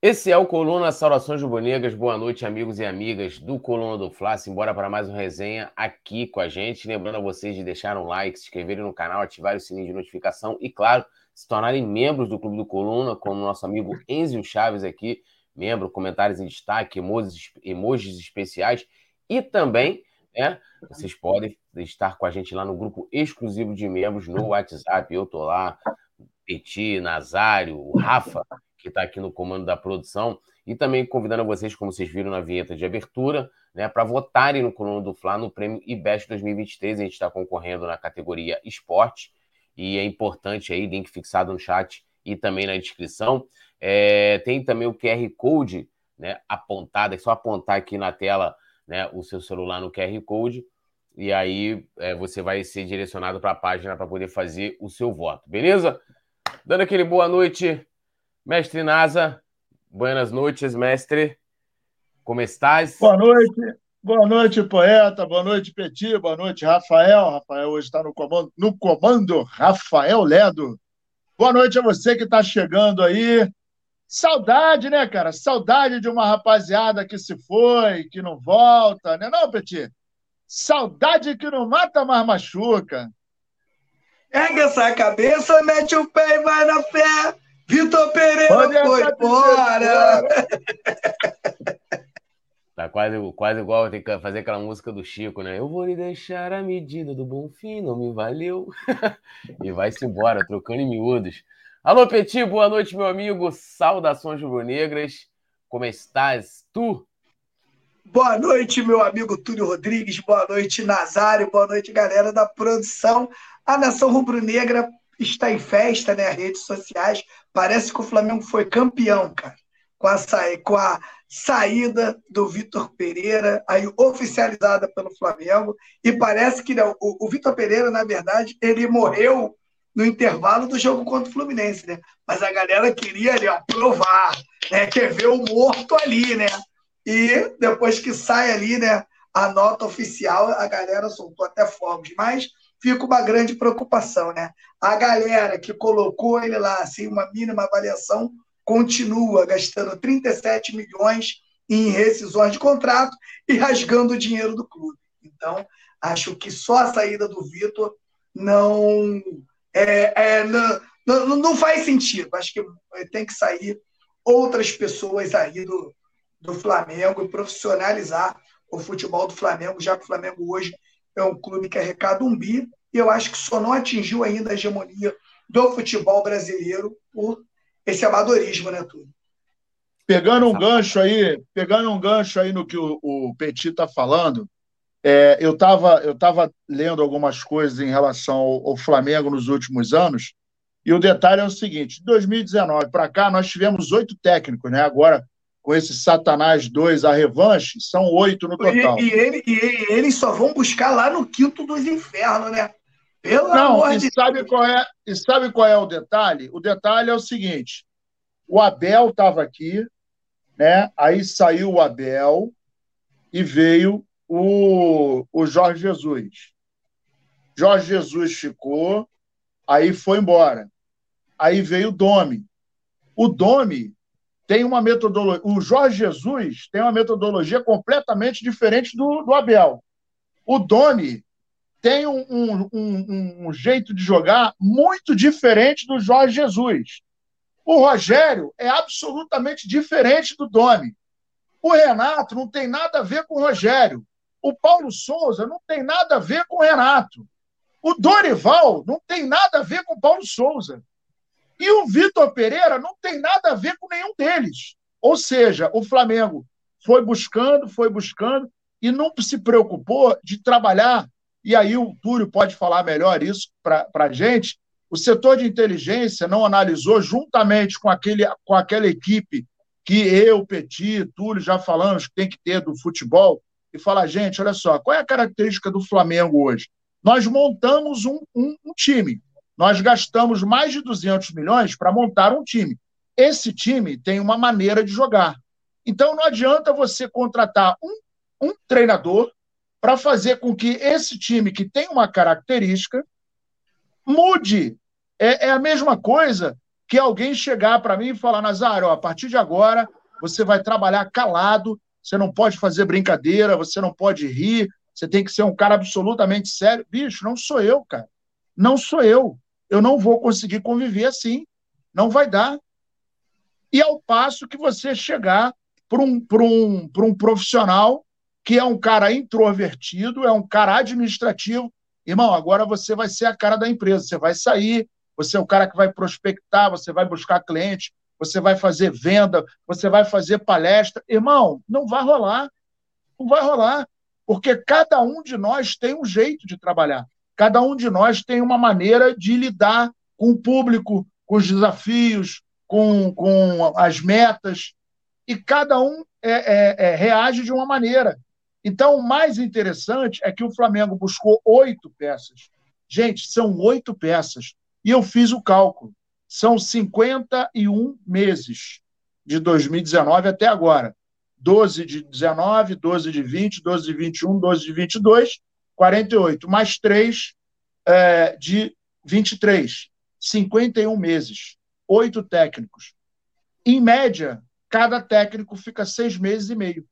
Esse é o Coluna Saudações Rubro-Negras. Boa noite, amigos e amigas do Coluna do Fla. Simbora para mais uma resenha aqui com a gente. Lembrando a vocês de deixar um like, se inscreverem no canal, ativar o sininho de notificação e, claro, se tornarem membros do Clube do Coluna, como nosso amigo Enzio Chaves aqui, membro, comentários em destaque, emojis, emojis especiais e também, né, vocês podem estar com a gente lá no grupo exclusivo de membros no WhatsApp. Eu tô lá, Petit, Nazário, Rafa, que está aqui no comando da produção, e também convidando vocês, como vocês viram na vinheta de abertura, né, para votarem no Coluna do Fla no prêmio IBEST 2023. A gente está concorrendo na categoria Esporte, e é importante aí, link fixado no chat e também na descrição. É, tem também o QR Code né, apontado, é só apontar aqui na tela né, o seu celular no QR Code, e aí é, você vai ser direcionado para a página para poder fazer o seu voto, beleza? Dando aquele boa noite Mestre Nasa, buenas noites, mestre. Como estás? Boa noite. Boa noite, poeta. Boa noite, Petit. Boa noite, Rafael. Rafael hoje está no comando, no comando Rafael Ledo. Boa noite a você que está chegando aí. Saudade, né, cara? Saudade de uma rapaziada que se foi, que não volta, né, não, Petit? Saudade que não mata, mas machuca. Ergue essa cabeça, mete o pé e vai na fé. Vitor Pereira foi embora! Tá quase, quase igual tem que fazer aquela música do Chico, né? Eu vou lhe deixar a medida do bom fim, não me valeu. e vai-se embora, trocando em miúdos. Alô, Petit, boa noite, meu amigo. Saudações rubro-negras. Como estás, tu? Boa noite, meu amigo Túlio Rodrigues. Boa noite, Nazário. Boa noite, galera da produção. A Nação Rubro-Negra está em festa, né? As redes sociais. Parece que o Flamengo foi campeão, cara, com a, sa... com a saída do Vitor Pereira, aí oficializada pelo Flamengo. E parece que não, o, o Vitor Pereira, na verdade, ele morreu no intervalo do jogo contra o Fluminense, né? Mas a galera queria ali, ó, provar, né? Quer ver o morto ali, né? E depois que sai ali, né? A nota oficial, a galera soltou até fogos. Mas fica uma grande preocupação, né? A galera que colocou ele lá, assim, uma mínima avaliação, continua gastando 37 milhões em rescisões de contrato e rasgando o dinheiro do clube. Então, acho que só a saída do Vitor não, é, é, não, não, não, faz sentido. Acho que tem que sair outras pessoas aí do, do Flamengo e profissionalizar o futebol do Flamengo, já que o Flamengo hoje é um clube que arrecada um bi, e eu acho que só não atingiu ainda a hegemonia do futebol brasileiro por esse amadorismo, né, tudo. Pegando um gancho aí, pegando um gancho aí no que o, o Petit está falando, é, eu estava eu tava lendo algumas coisas em relação ao, ao, Flamengo nos últimos anos, e o detalhe é o seguinte: de 2019 para cá, nós tivemos oito técnicos, né? Agora, com esse Satanás 2, a revanche, são oito no total. E, e, ele, e, eles só vão buscar lá no quinto dos infernos, né? Pelo Não, amor e de sabe Deus. qual é E sabe qual é o detalhe? O detalhe é o seguinte: o Abel estava aqui, né? Aí saiu o Abel e veio o, o Jorge Jesus. Jorge Jesus ficou, aí foi embora. Aí veio o Domi. O Domi tem uma metodologia. O Jorge Jesus tem uma metodologia completamente diferente do, do Abel. O Doni tem um, um, um, um, jeito de jogar muito diferente do Jorge Jesus. O Rogério é absolutamente diferente do Doni. O Renato não tem nada a ver com o Rogério. O Paulo Souza não tem nada a ver com o Renato. O Dorival não tem nada a ver com o Paulo Souza. E o Vitor Pereira não tem nada a ver com nenhum deles. Ou seja, o Flamengo foi buscando, foi buscando e não se preocupou de trabalhar. E aí o Túlio pode falar melhor isso para a gente. O setor de inteligência não analisou, juntamente com, aquele, com aquela equipe que eu, Petit, Túlio já falamos que tem que ter do futebol, e falar, gente, olha só, qual é a característica do Flamengo hoje? Nós montamos um, um, um time. Nós gastamos mais de 200 milhões para montar um time. Esse time tem uma maneira de jogar. Então não adianta você contratar um, um treinador para fazer com que esse time que tem uma característica mude. É, é a mesma coisa que alguém chegar para mim e falar, Nazário, a partir de agora você vai trabalhar calado, você não pode fazer brincadeira, você não pode rir, você tem que ser um cara absolutamente sério. Bicho, não sou eu, cara. Não sou eu. Eu não vou conseguir conviver assim. Não vai dar. E ao passo que você chegar para um, um, um profissional que é um cara introvertido, é um cara administrativo. Irmão, agora você vai ser a cara da empresa. Você vai sair, você é o cara que vai prospectar, você vai buscar cliente, você vai fazer venda, você vai fazer palestra. Irmão, não vai rolar. Não vai rolar. Porque cada um de nós tem um jeito de trabalhar. Cada um de nós tem uma maneira de lidar com o público, com os desafios, com, com as metas. E cada um é, é, é, reage de uma maneira. Então, o mais interessante é que o Flamengo buscou oito peças. Gente, são oito peças. E eu fiz o cálculo. São 51 meses de 2019 até agora. 12 de 19, 12 de 20, 12 de 21, 12 de 22, 48, mais 3 é, de 23. 51 meses. Oito técnicos. Em média, cada técnico fica seis meses e meio.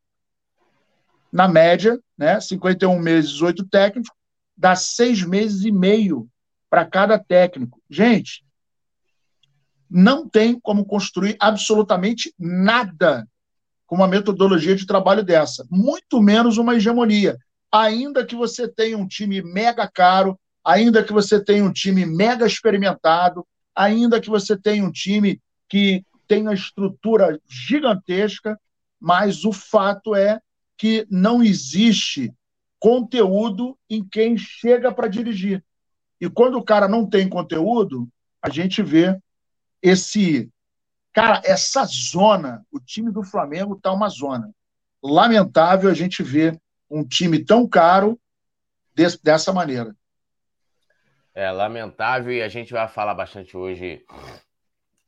Na média, né, 51 meses, oito técnicos, dá seis meses e meio para cada técnico. Gente, não tem como construir absolutamente nada com uma metodologia de trabalho dessa, muito menos uma hegemonia. Ainda que você tenha um time mega caro, ainda que você tenha um time mega experimentado, ainda que você tenha um time que tenha estrutura gigantesca, mas o fato é que não existe conteúdo em quem chega para dirigir. E quando o cara não tem conteúdo, a gente vê esse Cara, essa zona, o time do Flamengo está uma zona. Lamentável a gente ver um time tão caro dessa maneira. É lamentável e a gente vai falar bastante hoje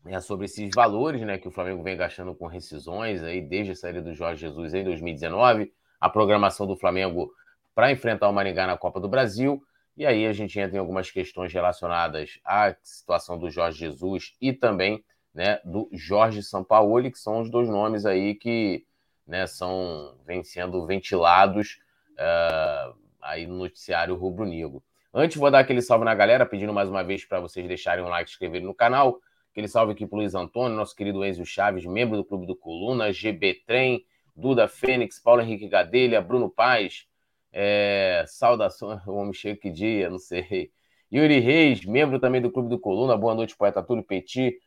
é, sobre esses valores né, que o Flamengo vem gastando com rescisões aí desde a saída do Jorge Jesus em 2019, a programação do Flamengo para enfrentar o Maringá na Copa do Brasil. E aí a gente entra em algumas questões relacionadas à situação do Jorge Jesus e também né, do Jorge Sampaoli, que são os dois nomes aí que né, são vêm sendo ventilados uh, aí no noticiário rubro-negro. Antes, vou dar aquele salve na galera, pedindo mais uma vez para vocês deixarem um like e inscreverem no canal. Aquele salve aqui para Luiz Antônio, nosso querido Enzo Chaves, membro do Clube do Coluna, GB Trem, Duda Fênix, Paulo Henrique Gadelha, Bruno Paz, é, saudações, o homem cheio que dia, não sei. Yuri Reis, membro também do Clube do Coluna, boa noite, poeta Túlio Petit,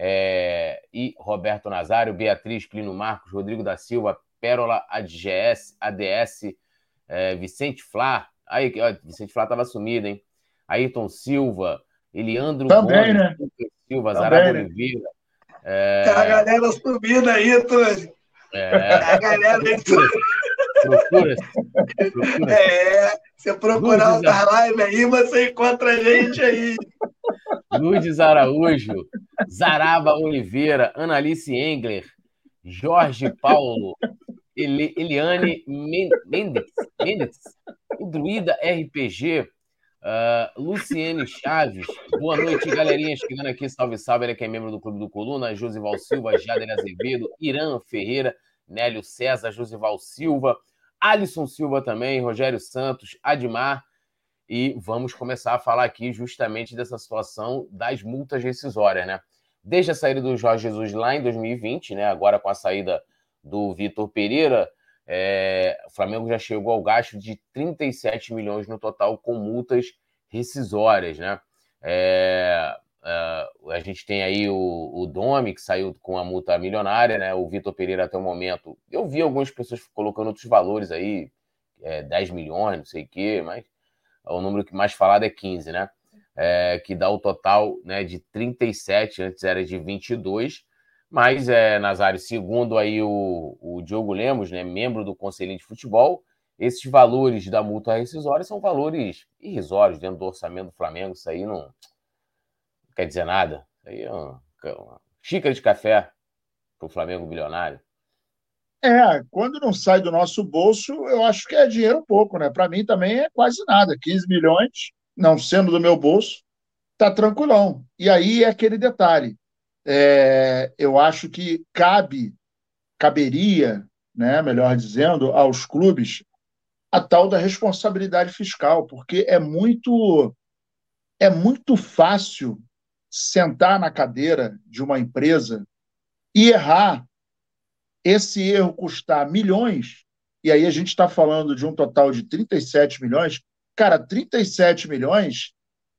é, e Roberto Nazário, Beatriz Plino Marcos, Rodrigo da Silva, Pérola ADS, ADS é, Vicente Flá. Aí, ó, Vicente Flá estava sumido, hein? Ayrton Silva, Eliandro Também, Gomes, né? Silva, Zaraba né? Oliveira. É... Tá a galera subindo aí, Túlio. É... Tá a galera aí, Procura. procura. É, você procurar outra live aí, você encontra a gente aí. Lourdes Araújo, Zaraba Oliveira, Analice Engler, Jorge Paulo, Eli, Eliane Mendes, Mendes, Druida RPG, uh, ah, Luciene Chaves, boa noite, galerinha, chegando aqui, salve, salve, ele que é membro do Clube do Coluna, Josival Silva, Jader Azevedo, Irã Ferreira, Nélio César, Josival Silva, Alisson Silva também, Rogério Santos, Admar, e vamos começar a falar aqui justamente dessa situação das multas rescisórias, né? Desde a saída do Jorge Jesus lá em 2020, né? Agora com a saída do Vitor Pereira, é, o Flamengo já chegou ao gasto de 37 milhões no total com multas rescisórias, né? É, é, a gente tem aí o, o Domi, que saiu com a multa milionária, né? O Vitor Pereira até o momento. Eu vi algumas pessoas colocando outros valores aí, é, 10 milhões, não sei o quê, mas o número que mais falado é 15, né? É, que dá o total né, de 37, antes era de 22, mas, é, Nazário, segundo aí o, o Diogo Lemos, né, membro do Conselho de Futebol, esses valores da multa rescisória são valores irrisórios dentro do orçamento do Flamengo, isso aí não, não quer dizer nada, isso aí é uma, uma xícara de café para o Flamengo bilionário. É, quando não sai do nosso bolso, eu acho que é dinheiro pouco, né? Para mim também é quase nada. 15 milhões, não sendo do meu bolso, tá tranquilão. E aí é aquele detalhe. é, eu acho que cabe, caberia, né, melhor dizendo, aos clubes a tal da responsabilidade fiscal, porque é muito é muito fácil sentar na cadeira de uma empresa e errar, esse erro custar milhões, e aí a gente está falando de um total de 37 milhões. Cara, 37 milhões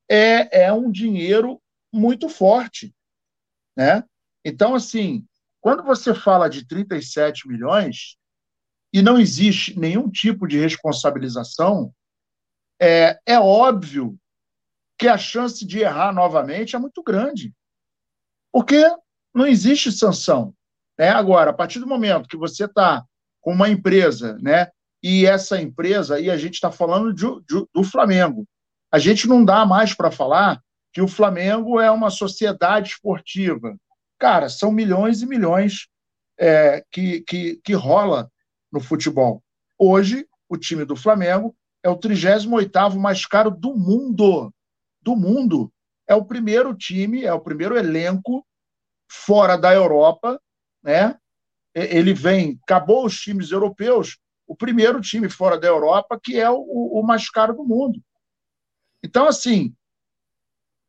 é, é um dinheiro muito forte. Né? Então, assim, quando você fala de 37 milhões e não existe nenhum tipo de responsabilização, é, é óbvio que a chance de errar novamente é muito grande. Porque não existe sanção. Né? Agora, a partir do momento que você está com uma empresa, né, e essa empresa, e a gente está falando de, de, do Flamengo, a gente não dá mais para falar que o Flamengo é uma sociedade esportiva. Cara, são milhões e milhões é, que, que, que rola no futebol. Hoje, o time do Flamengo é o 38º mais caro do mundo do mundo. É o primeiro time, é o primeiro elenco fora da Europa, né? Ele vem, acabou os times europeus, o primeiro time fora da Europa que é o, o mais caro do mundo. Então, assim,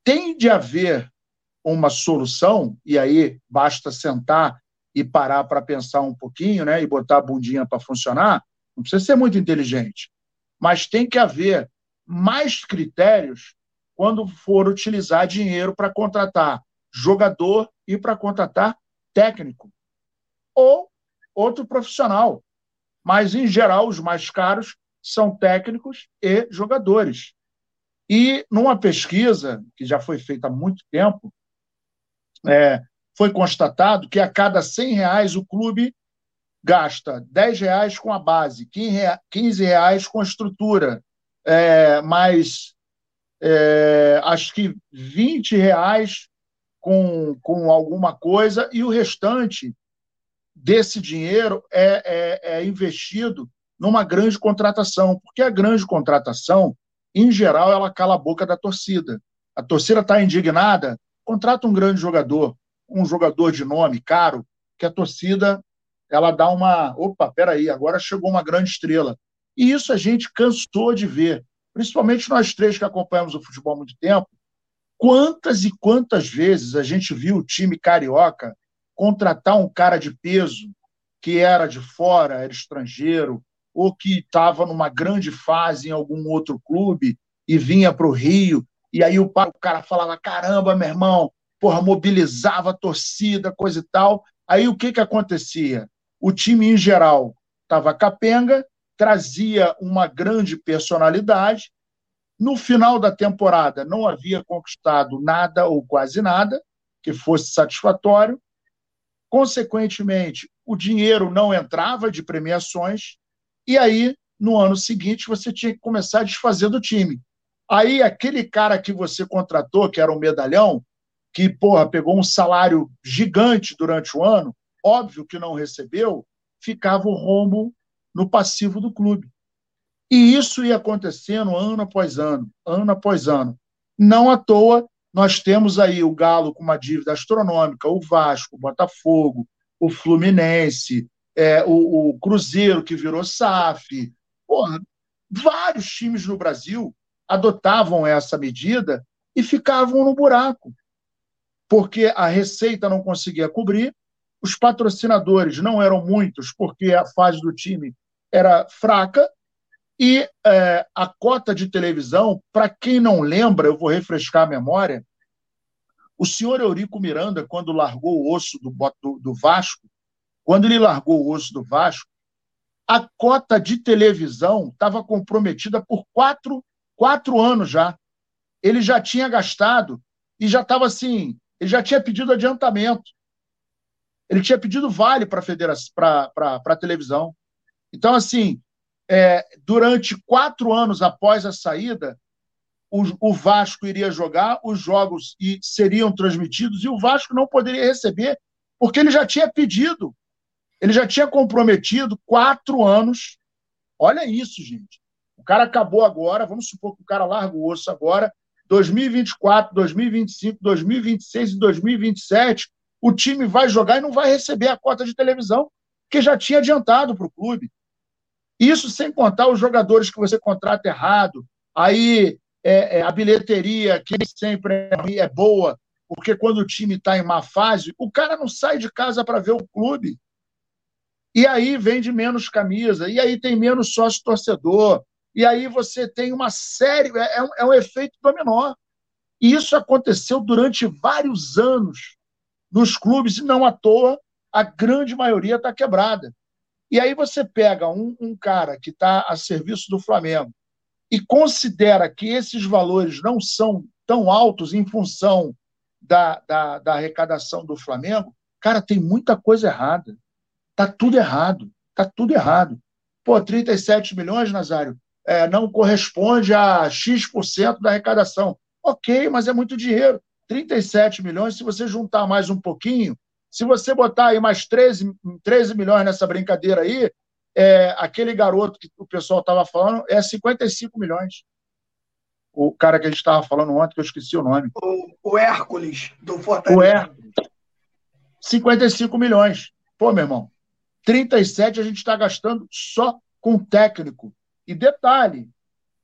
tem de haver uma solução, e aí basta sentar e parar para pensar um pouquinho, né, e botar a bundinha para funcionar, não precisa ser muito inteligente, mas tem que haver mais critérios quando for utilizar dinheiro para contratar jogador e para contratar técnico ou outro profissional. Mas, em geral, os mais caros são técnicos e jogadores. E numa pesquisa que já foi feita há muito tempo, é, foi constatado que a cada 100 reais o clube gasta 10 reais com a base, 15 reais com a estrutura, é, mais é, acho que 20 reais com, com alguma coisa, e o restante desse dinheiro é, é, é investido numa grande contratação, porque a grande contratação, em geral, ela cala a boca da torcida. A torcida está indignada, contrata um grande jogador, um jogador de nome, caro, que a torcida ela dá uma. Opa, peraí, agora chegou uma grande estrela. E isso a gente cansou de ver principalmente nós três que acompanhamos o futebol há muito tempo, quantas e quantas vezes a gente viu o time carioca contratar um cara de peso que era de fora, era estrangeiro, ou que estava numa grande fase em algum outro clube e vinha para o Rio, e aí o cara falava: caramba, meu irmão, porra, mobilizava a torcida, coisa e tal. Aí o que, que acontecia? O time, em geral, estava capenga trazia uma grande personalidade. No final da temporada, não havia conquistado nada ou quase nada que fosse satisfatório. Consequentemente, o dinheiro não entrava de premiações, e aí, no ano seguinte, você tinha que começar a desfazer do time. Aí, aquele cara que você contratou, que era um medalhão, que, porra, pegou um salário gigante durante o ano, óbvio que não recebeu, ficava o rombo no passivo do clube. E isso ia acontecendo ano após ano, ano após ano. Não à toa, nós temos aí o Galo com uma dívida astronômica, o Vasco, o Botafogo, o Fluminense, é, o, o, Cruzeiro que virou SAF. Porra, vários times no Brasil adotavam essa medida e ficavam no buraco, porque a receita não conseguia cobrir, os patrocinadores não eram muitos, porque a fase do time era fraca, e é, a cota de televisão, para quem não lembra, eu vou refrescar a memória, o senhor Eurico Miranda, quando largou o osso do, do, do Vasco, quando ele largou o osso do Vasco, a cota de televisão estava comprometida por quatro, quatro anos já. Ele já tinha gastado e já estava assim, ele já tinha pedido adiantamento. Ele tinha pedido vale para a televisão. Então, assim, é, durante quatro anos após a saída, o, o, Vasco iria jogar, os jogos e, seriam transmitidos e o Vasco não poderia receber, porque ele já tinha pedido, ele já tinha comprometido quatro anos. Olha isso, gente. O cara acabou agora, vamos supor que o cara larga o osso agora, 2024, 2025, 2026 e 2027, o time vai jogar e não vai receber a cota de televisão, que já tinha adiantado para o clube. Isso sem contar os jogadores que você contrata errado, aí é, é, a bilheteria, que sempre é, boa, porque quando o time está em má fase, o cara não sai de casa para ver o clube. E aí vende menos camisa, e aí tem menos sócio torcedor, e aí você tem uma série, é, é, um, é um efeito dominó. E isso aconteceu durante vários anos nos clubes, e não à toa, a grande maioria está quebrada. E aí você pega um, um cara que está a serviço do Flamengo e considera que esses valores não são tão altos em função da, da, da arrecadação do Flamengo, cara, tem muita coisa errada. Tá tudo errado. Tá tudo errado. Pô, 37 milhões, Nazário, é, não corresponde a X% da arrecadação. Ok, mas é muito dinheiro. 37 milhões, se você juntar mais um pouquinho, se você botar aí mais 13, 13 milhões nessa brincadeira aí, é, aquele garoto que o pessoal estava falando é 55 milhões. O cara que a gente estava falando ontem, que eu esqueci o nome. O, o Hércules, do Fortaleza. O Hércules. 55 milhões. Pô, meu irmão, 37 a gente está gastando só com técnico. E detalhe,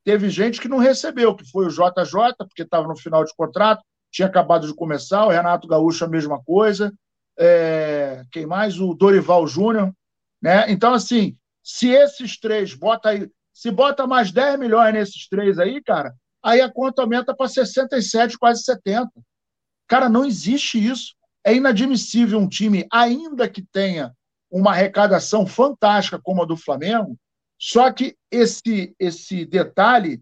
teve gente que não recebeu, que foi o JJ, porque estava no final de contrato, tinha acabado de começar, o Renato Gaúcho a mesma coisa, é, quem mais? O Dorival Júnior, né? Então, assim, se esses três, bota aí, se bota mais 10 milhões nesses três aí, cara, aí a conta aumenta para 67, quase 70. Cara, não existe isso. É inadmissível um time, ainda que tenha uma arrecadação fantástica como a do Flamengo, só que esse, esse detalhe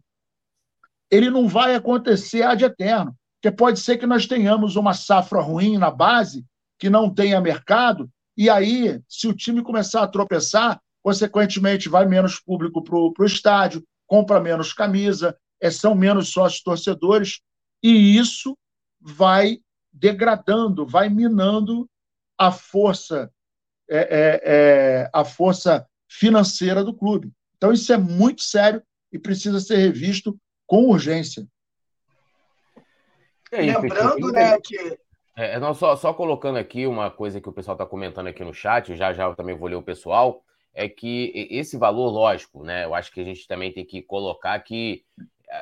ele não vai acontecer ad eterno. Porque pode ser que nós tenhamos uma safra ruim na base, que não tenha mercado, e aí, se o time começar a tropeçar, consequentemente, vai menos público para o estádio, compra menos camisa, é, são menos sócios torcedores, e isso vai degradando, vai minando a força, é, é, é, a força financeira do clube. Então, isso é muito sério e precisa ser revisto com urgência. Aí, Lembrando, né, que. É, não, só, só colocando aqui uma coisa que o pessoal está comentando aqui no chat, já já eu também vou ler o pessoal, é que esse valor, lógico, né? Eu acho que a gente também tem que colocar que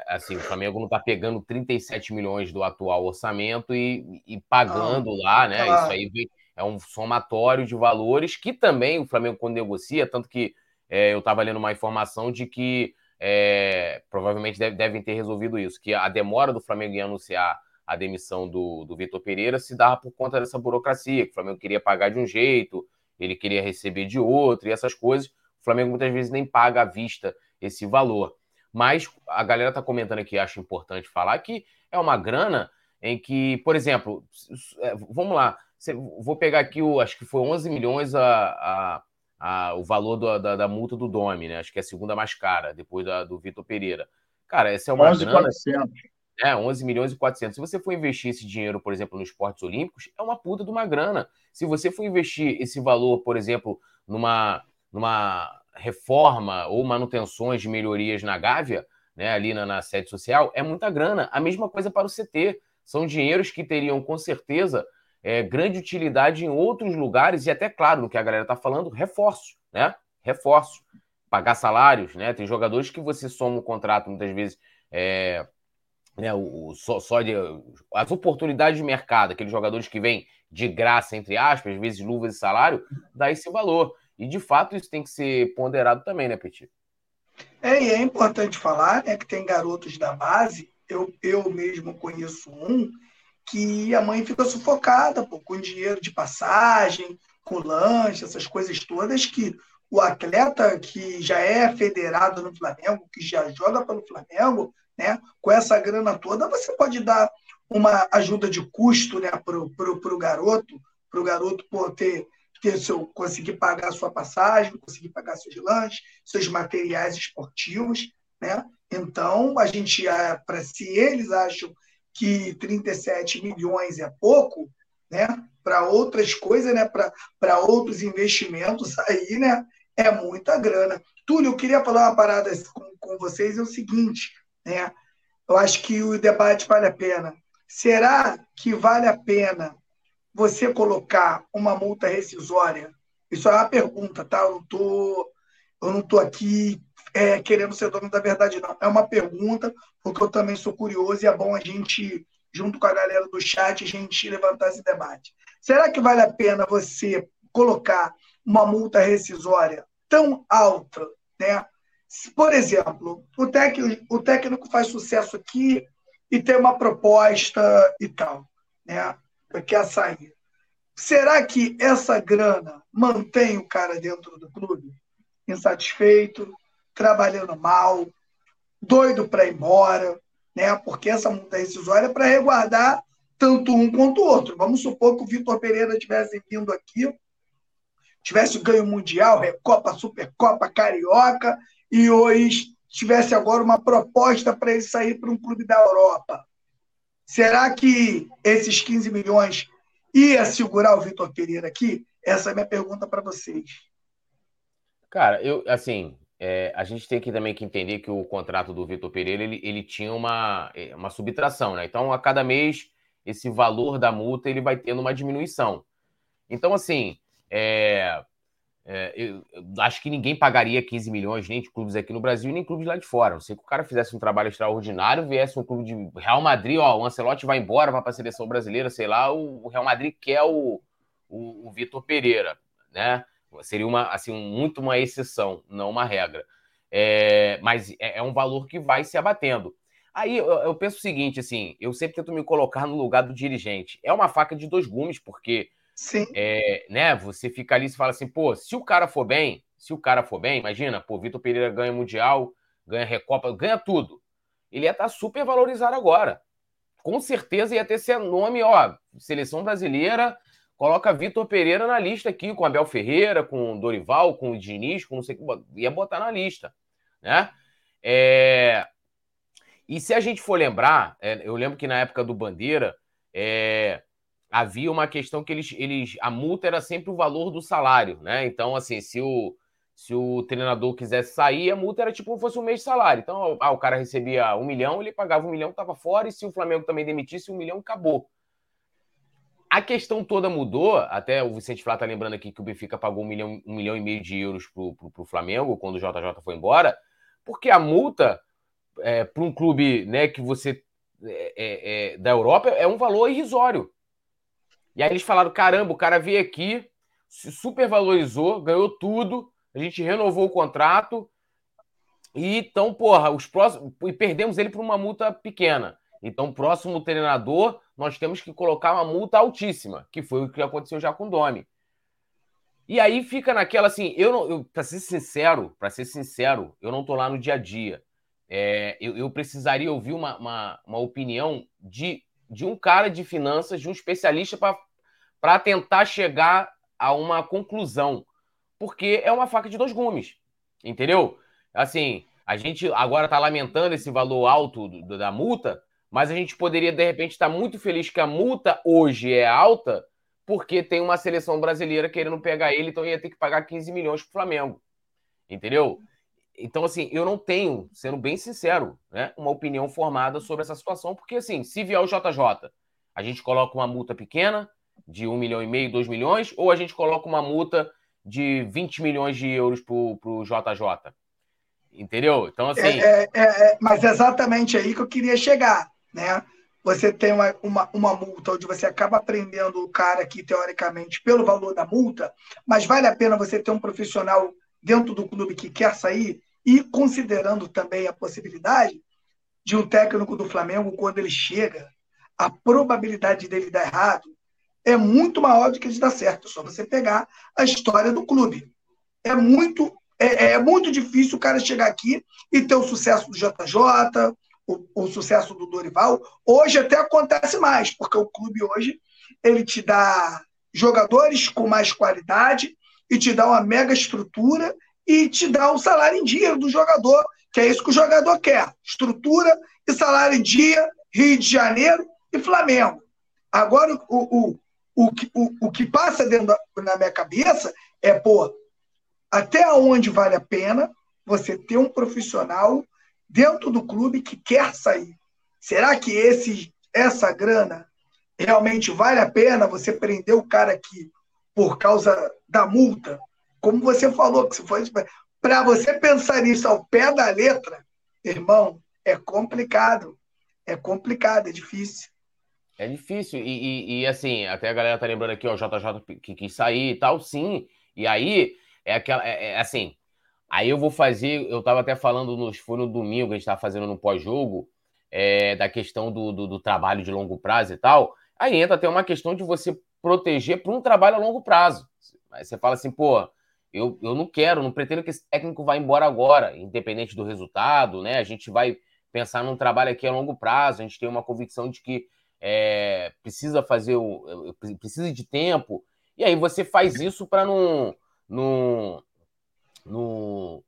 assim, o Flamengo não está pegando 37 milhões do atual orçamento e, e pagando não, lá, né? Isso aí é um somatório de valores que também o Flamengo, quando negocia, tanto que é, eu estava lendo uma informação de que é, provavelmente deve, devem ter resolvido isso, que a demora do Flamengo em anunciar a demissão do, do Vitor Pereira se dava por conta dessa burocracia, que o Flamengo queria pagar de um jeito, ele queria receber de outro, e essas coisas. O Flamengo muitas vezes nem paga à vista esse valor. Mas a galera está comentando aqui, acho importante falar, que é uma grana em que, por exemplo, é, vamos lá, vou pegar aqui, o, acho que foi 11 milhões a, a, a o valor do, da, da, multa do Domi, né? Acho que é a segunda mais cara, depois da, do Vitor Pereira. Cara, essa é uma 11 grana... 400. É, 11 milhões e 400. Se você for investir esse dinheiro, por exemplo, nos esportes olímpicos, é uma puta de uma grana. Se você for investir esse valor, por exemplo, numa, numa reforma ou manutenções de melhorias na Gávea, né, ali na, na sede social, é muita grana. A mesma coisa para o CT. São dinheiros que teriam, com certeza, é, grande utilidade em outros lugares e até, claro, no que a galera está falando, reforço, né? Reforço. Pagar salários, né? Tem jogadores que você soma o contrato, muitas vezes, é, né, o, o, só, só de, as oportunidades de mercado, aqueles jogadores que vêm de graça, entre aspas, às vezes luvas e salário, dá esse valor. E de fato isso tem que ser ponderado também, né, Petit? É, e é importante falar né, que tem garotos da base, eu, eu mesmo conheço um, que a mãe fica sufocada pô, com dinheiro de passagem, com lanche, essas coisas todas, que o atleta que já é federado no Flamengo, que já joga pelo Flamengo, né? Com essa grana toda, você pode dar uma ajuda de custo né, para o garoto, para o garoto poder ter seu, conseguir pagar sua passagem, conseguir pagar seus lanches, seus materiais esportivos. Né? Então, a gente, para se eles acham que 37 milhões é pouco, né? para outras coisas, né? para outros investimentos aí, né? é muita grana. Túlio, eu queria falar uma parada com, com vocês, é o seguinte, né? Eu acho que o debate vale a pena. Será que vale a pena você colocar uma multa rescisória? Isso é uma pergunta, tá? Eu não tô, eu não tô aqui é, querendo ser dono da verdade, não. É uma pergunta, porque eu também sou curioso e é bom a gente, junto com a galera do chat, a gente levantar esse debate. Será que vale a pena você colocar uma multa rescisória tão alta, né? Por exemplo, o técnico, o técnico faz sucesso aqui e tem uma proposta e tal, né? Quer sair. Será que essa grana mantém o cara dentro do clube? Insatisfeito, trabalhando mal, doido para ir embora, né? Porque essa multa rescisória é para resguardar tanto um quanto o outro. Vamos supor que o Vitor Pereira tivesse vindo aqui, tivesse ganho Mundial, Recopa, Supercopa, Carioca, e hoje tivesse agora uma proposta para ele sair para um clube da Europa. Será que esses 15 milhões ia segurar o Vitor Pereira aqui? Essa é a minha pergunta para vocês. Cara, eu, assim, é, a gente tem que também que entender que o contrato do Vitor Pereira ele, ele tinha uma, é, uma subtração, né? Então, a cada mês, esse valor da multa ele vai tendo uma diminuição. Então, assim, é, é, eu, eu, acho que ninguém pagaria 15 milhões, nem de clubes aqui no Brasil, nem clubes lá de fora. Não sei que o cara fizesse um trabalho extraordinário, viesse um clube de Real Madrid, ó, o Ancelotti vai embora, vai para a seleção brasileira, sei lá, o, Real Madrid quer o, o, o Vitor Pereira, né? Seria uma, assim, muito uma exceção, não uma regra. É, mas é, é, um valor que vai se abatendo. Aí eu, eu, penso o seguinte, assim, eu sempre tento me colocar no lugar do dirigente. É uma faca de dois gumes, porque Sim. É, né, você fica ali e fala assim, pô, se o cara for bem, se o cara for bem, imagina, pô, Vitor Pereira ganha Mundial, ganha Recopa, ganha tudo. Ele ia estar tá super valorizado agora. Com certeza ia ter seu nome, ó, seleção brasileira, coloca Vitor Pereira na lista aqui, com Abel Ferreira, com Dorival, com Diniz, com não sei o que, ia botar na lista, né? É... E se a gente for lembrar, é, eu lembro que na época do Bandeira, é... havia uma questão que eles, eles, a multa era sempre o valor do salário, né? Então, assim, se o, se o treinador quisesse sair, a multa era tipo fosse um mês de salário. Então, ah, o cara recebia um milhão, ele pagava um milhão, estava fora, e se o Flamengo também demitisse um milhão, acabou. A questão toda mudou, até o Vicente Flá está lembrando aqui que o Benfica pagou um milhão, um milhão e meio de euros para o Flamengo quando o JJ foi embora, porque a multa é, para um clube né, que você é, é, é, da Europa é um valor irrisório. E aí eles falaram: caramba, o cara veio aqui, se supervalorizou, ganhou tudo, a gente renovou o contrato, e então, porra, os próximos. E perdemos ele por uma multa pequena. Então, próximo treinador, nós temos que colocar uma multa altíssima, que foi o que aconteceu já com o Domi. E aí fica naquela assim, eu não, eu, para ser sincero, para ser sincero, eu não tô lá no dia a dia. É, eu, eu, precisaria ouvir uma, uma, uma, opinião de, de um cara de finanças, de um especialista para tentar chegar a uma conclusão. Porque é uma faca de dois gumes, entendeu? Assim, a gente agora está lamentando esse valor alto do, da multa, mas a gente poderia, de repente, estar muito feliz que a multa hoje é alta, porque tem uma seleção brasileira querendo pegar ele, então ia ter que pagar 15 milhões para o Flamengo. Entendeu? Então, assim, eu não tenho, sendo bem sincero, né, uma opinião formada sobre essa situação, porque, assim, se vier o JJ, a gente coloca uma multa pequena, de 1 milhão e meio, 2 milhões, ou a gente coloca uma multa de 20 milhões de euros para o JJ? Entendeu? Então, assim. É, é, é, mas é exatamente aí que eu queria chegar né? Você tem uma, uma, uma multa onde você acaba prendendo o cara aqui, teoricamente, pelo valor da multa, mas vale a pena você ter um profissional dentro do clube que quer sair e considerando também a possibilidade de um técnico do Flamengo, quando ele chega, a probabilidade dele dar errado é muito maior do que de dar certo. É só você pegar a história do clube. É muito, é, é muito difícil o cara chegar aqui e ter o sucesso do JJ, o, o, sucesso do Dorival, hoje até acontece mais, porque o clube hoje ele te dá jogadores com mais qualidade e te dá uma mega estrutura e te dá o salário em dia do jogador, que é isso que o jogador quer: estrutura e salário em dia, Rio de Janeiro e Flamengo. Agora, o, o, o, o, o que passa dentro da, na minha cabeça é, pô, até onde vale a pena você ter um profissional dentro do clube que quer sair. Será que esse, essa grana realmente vale a pena você prender o cara aqui por causa da multa? Como você falou, que se for para você pensar nisso ao pé da letra, irmão, é complicado. É complicado, é difícil. É difícil. E, e, e, assim, até a galera tá lembrando aqui, ó, o JJ que quis sair e tal, sim. E aí, é aquela. É, é, assim. Aí eu vou fazer. Eu tava até falando, nos, foi no domingo, a gente tava fazendo no pós-jogo, é, da questão do, do, do, trabalho de longo prazo e tal. Aí entra até uma questão de você proteger para um trabalho a longo prazo. Aí você fala assim, pô, eu, eu não quero, não pretendo que esse técnico vá embora agora, independente do resultado, né? A gente vai pensar num trabalho aqui a longo prazo, a gente tem uma convicção de que é, precisa fazer o. precisa de tempo. E aí você faz isso para não. no, no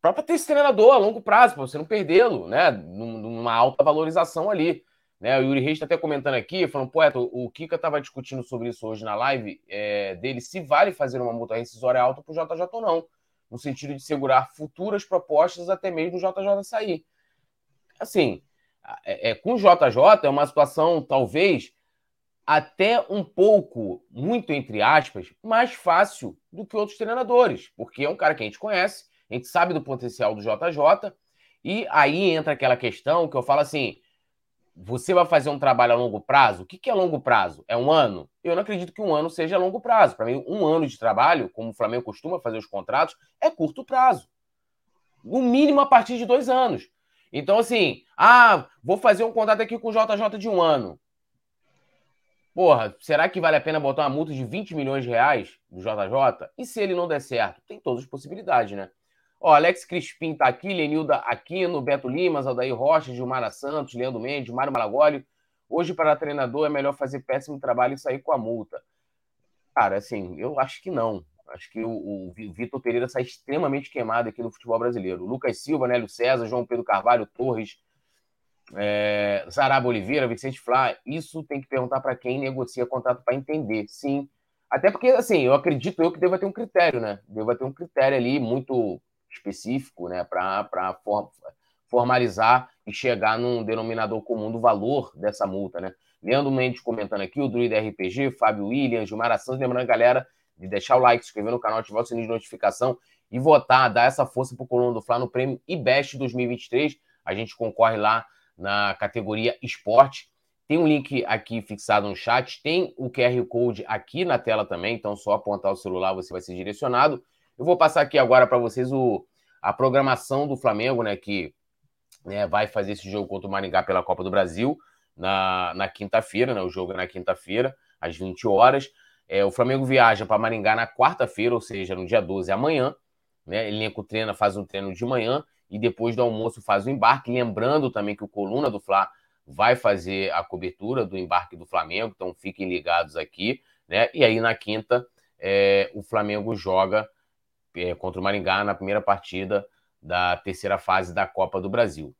para ter esse treinador a longo prazo, para você não perdê-lo, né? Numa alta valorização ali. Né? O Yuri Reis está até comentando aqui, falando, poeta, o Kika estava discutindo sobre isso hoje na live é, dele, se vale fazer uma multa rescisória alta para o JJ ou não, no sentido de segurar futuras propostas até mesmo o JJ sair. Assim, é, é, com o JJ é uma situação, talvez, até um pouco, muito entre aspas, mais fácil do que outros treinadores, porque é um cara que a gente conhece, a gente sabe do potencial do JJ, e aí entra aquela questão que eu falo assim: você vai fazer um trabalho a longo prazo? O que é longo prazo? É um ano? Eu não acredito que um ano seja longo prazo. Para mim, um ano de trabalho, como o Flamengo costuma fazer os contratos, é curto prazo. No mínimo a partir de dois anos. Então, assim, ah, vou fazer um contrato aqui com o JJ de um ano. Porra, será que vale a pena botar uma multa de 20 milhões de reais do JJ? E se ele não der certo? Tem todas as possibilidades, né? Ó, Alex Crispim tá aqui, Lenilda Aquino, Beto Limas, Aldair Rocha, Gilmara Santos, Leandro Mendes, Mário Malagoli. Hoje, para treinador, é melhor fazer péssimo trabalho e sair com a multa. Cara, assim, eu acho que não. Acho que o, o Vitor Pereira sai extremamente queimado aqui no futebol brasileiro. Lucas Silva, Nélio César, João Pedro Carvalho, Torres, é, Zaraba Oliveira, Vicente Flá. Isso tem que perguntar para quem negocia contrato para entender. Sim. Até porque, assim, eu acredito eu que deva ter um critério, né? Deva ter um critério ali muito específico, né? Para for, formalizar e chegar num denominador comum do valor dessa multa, né? Leandro Mendes comentando aqui, o Druida RPG, Fábio Williams, Gilmar Santos, lembrando, galera, de deixar o like, se inscrever no canal, ativar o sininho de notificação e votar, dar essa força para o Coluna do Fla no prêmio IBEST 2023. A gente concorre lá na categoria esporte. Tem um link aqui fixado no chat, tem o QR Code aqui na tela também, então só apontar o celular você vai ser direcionado. Eu vou passar aqui agora para vocês o, a programação do Flamengo, né, que né, vai fazer esse jogo contra o Maringá pela Copa do Brasil na, na quinta-feira, né, o jogo é na quinta-feira, às 20 horas. É, o Flamengo viaja para Maringá na quarta-feira, ou seja, no dia 12 amanhã. Né? Elenco treina, faz um treino de manhã e depois do almoço faz o embarque. Lembrando também que o Coluna do Fla vai fazer a cobertura do embarque do Flamengo, então fiquem ligados aqui. Né? E aí na quinta, é, o Flamengo joga é, contra o Maringá na primeira partida da terceira fase da Copa do Brasil.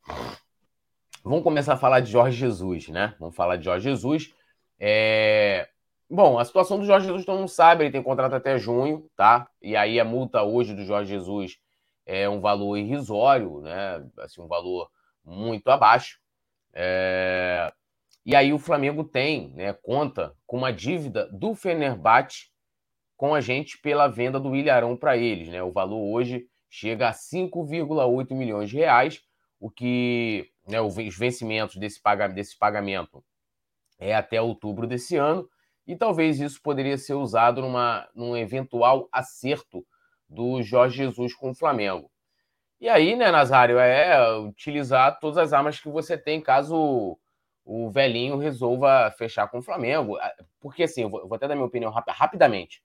Vamos começar a falar de Jorge Jesus, né? Vamos falar de Jorge Jesus. É... Bom, a situação do Jorge Jesus todo mundo sabe, ele tem contrato até junho, tá? E aí a multa hoje do Jorge Jesus é um valor irrisório, né? Assim, um valor muito abaixo. É... E aí o Flamengo tem, né, conta com uma dívida do Fenerbahçe com a gente pela venda do Ilharão para eles, né? O valor hoje chega a 5,8 milhões de reais, o que né, os vencimentos desse pagamento, desse pagamento é até outubro desse ano e talvez isso poderia ser usado numa, num eventual acerto do Jorge Jesus com o Flamengo. E aí, né, Nazário, é utilizar todas as armas que você tem caso o velhinho resolva fechar com o Flamengo. Ah, porque, assim, eu vou, até dar minha opinião rapidamente.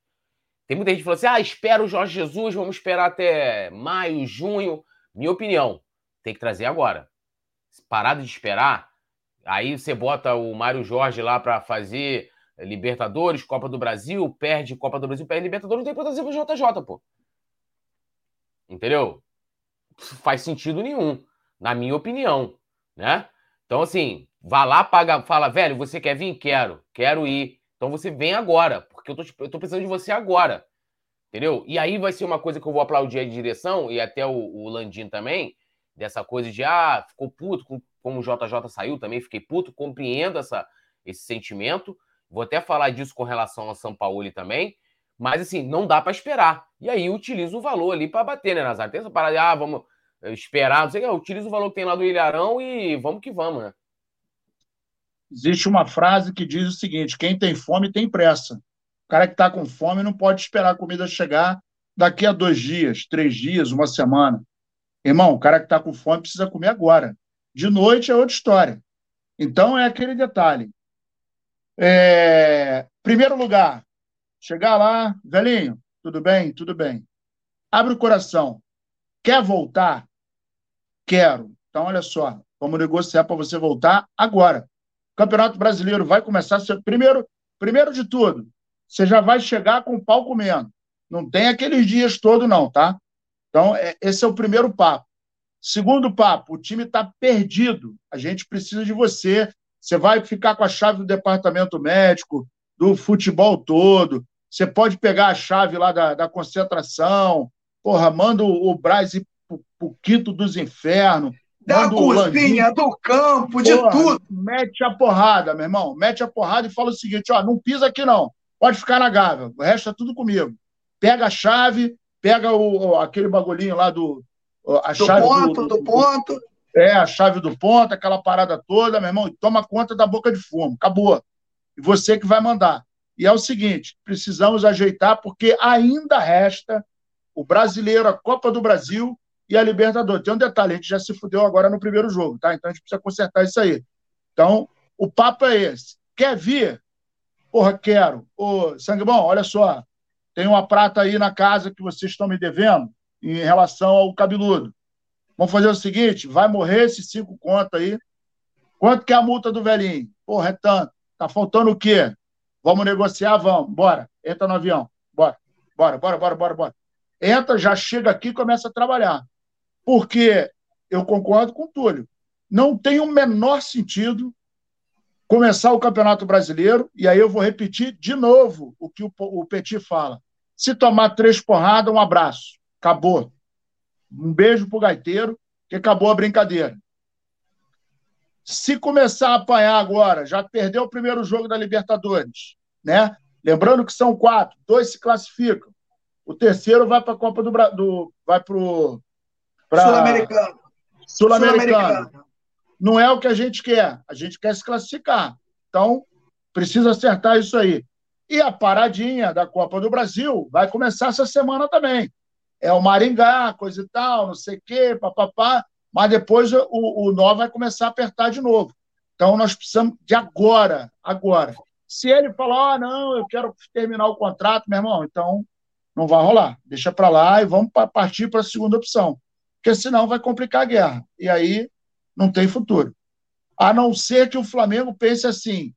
Tem muita gente que falou assim: ah, espera o Jorge Jesus, vamos esperar até maio, junho. Minha opinião, tem que trazer agora. Parado de esperar, aí você bota o Mário Jorge lá para fazer Libertadores, Copa do Brasil, perde Copa do Brasil, perde Libertadores, não tem pra trazer pro JJ, pô. Entendeu? Faz sentido nenhum, na minha opinião, né? Então, assim, vá lá, paga, fala, velho, você quer vir? Quero, quero ir. Então você vem agora, porque eu tô, eu tô precisando de você agora. Entendeu? E aí vai ser uma coisa que eu vou aplaudir a direção, e até o, o Landim também, dessa coisa de, ah, ficou puto com como o JJ saiu, também fiquei puto, compreendo essa, esse sentimento. Vou até falar disso com relação ao São Paulo também. Mas assim, não dá para esperar. E aí utiliza o valor ali para bater, né, Nazário? Tem essa parada de, ah, vamos esperar, não sei o que, utiliza o valor que tem lá do Ilharão e vamos que vamos, né? Existe uma frase que diz o seguinte: quem tem fome tem pressa. O cara que está com fome não pode esperar a comida chegar daqui a dois dias, três dias, uma semana. Irmão, o cara que está com fome precisa comer agora. De noite é outra história. Então é aquele detalhe. É... Primeiro lugar, chegar lá, velhinho, tudo bem? Tudo bem. Abre o coração. Quer voltar? Quero. Então, olha só, vamos negociar para você voltar agora. Campeonato Brasileiro vai começar. Primeiro, primeiro de tudo, você já vai chegar com o pau comendo. Não tem aqueles dias todos, não, tá? Então, é, esse é o primeiro papo. Segundo papo, o time está perdido. A gente precisa de você. Você vai ficar com a chave do departamento médico, do futebol todo. Você pode pegar a chave lá da, da concentração. Porra, manda o, o Braz ir pro, pro Quito dos Infernos. Da cozinha, do campo, de Porra, tudo. Mete a porrada, meu irmão. Mete a porrada e fala o seguinte: ó, não pisa aqui não. Pode ficar na Gávea. O resto é tudo comigo. Pega a chave, pega o, aquele bagulhinho lá do. A do chave ponto, do, do, do ponto. É, a chave do ponto, aquela parada toda, meu irmão, e toma conta da boca de fumo. Acabou. E você que vai mandar. E é o seguinte: precisamos ajeitar, porque ainda resta o brasileiro, a Copa do Brasil e a Libertadores. Tem um detalhe: a gente já se fudeu agora no primeiro jogo, tá? Então a gente precisa consertar isso aí. Então, o papo é esse. Quer vir? Porra, quero. Ô, Sangue Bom, olha só. Tem uma prata aí na casa que vocês estão me devendo em relação ao cabeludo. Vamos fazer o seguinte: vai morrer esses cinco contos aí. Quanto que é a multa do velhinho? Porra, é tanto. Tá faltando o quê? Vamos negociar? Vamos. Bora. Entra no avião. Bora. Bora, bora, bora, bora, bora. Entra, já chega aqui e começa a trabalhar. Porque eu concordo com o Túlio. Não tem o menor sentido começar o Campeonato Brasileiro, e aí eu vou repetir de novo o que o, o Petit fala. Se tomar três porradas, um abraço. Acabou. Um beijo pro gaiteiro, que acabou a brincadeira. Se começar a apanhar agora, já perdeu o primeiro jogo da Libertadores, né? Lembrando que são quatro, dois se classificam. O terceiro vai para a Copa do, do vai para o Sul-Americano. Sul-Americano. Sul Não é o que a gente quer. A gente quer se classificar. Então, precisa acertar isso aí. E a paradinha da Copa do Brasil vai começar essa semana também. É o Maringá, coisa e tal, não sei o quê, papapá. Mas depois o, o nó vai começar a apertar de novo. Então, nós precisamos de agora, agora. Se ele falar, ah, não, eu quero terminar o contrato, meu irmão, então não vai rolar. Deixa para lá e vamos partir para a segunda opção. Porque senão vai complicar a guerra. E aí não tem futuro. A não ser que o Flamengo pense assim: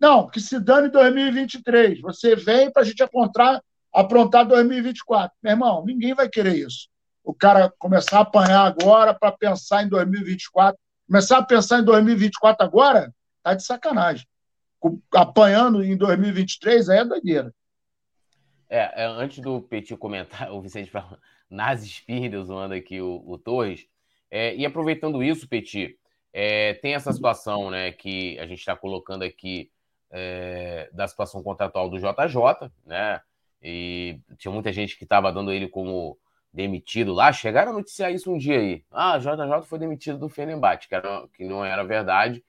não, que se dane 2023. Você vem para a gente aprontar, aprontar 2024. Meu irmão, ninguém vai querer isso. O cara começar a apanhar agora para pensar em 2024. Começar a pensar em 2024 agora, tá de sacanagem. Apanhando em 2023 aí é doideira. É, é, antes do Petit comentar, o Vicente falando nas espírdas, zoando aqui o, o Torres, é, e aproveitando isso, Petit, é, tem essa situação né, que a gente está colocando aqui é, da situação contratual do JJ, né? E tinha muita gente que estava dando ele como demitido lá. Chegaram a noticiar isso um dia aí. Ah, JJ foi demitido do Fenerbahçe, que, que não era verdade.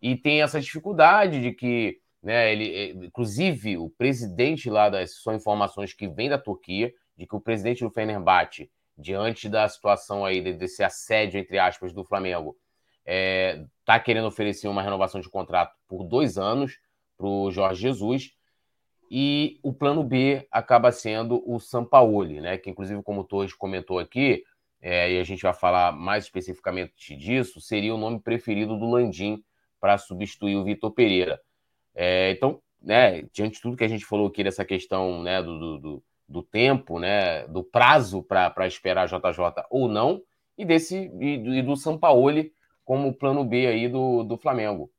E tem essa dificuldade de que, né, ele, eh, inclusive, o presidente lá, das, são informações que vêm da Turquia, de que o presidente do Fenerbahçe, diante da situação aí desse assédio, entre aspas, do Flamengo, está é, querendo oferecer uma renovação de contrato por dois anos para o Jorge Jesus. E o plano B acaba sendo o Sampaoli, né? Que, inclusive, como o Torres comentou aqui, é, e a gente vai falar mais especificamente disso, seria o nome preferido do Landim para substituir o Vitor Pereira. É, então, né, diante de tudo que a gente falou aqui dessa questão né, do, do, do tempo, né, do prazo para esperar JJ ou não, e desse e, e do Sampaoli como plano B aí do, do Flamengo.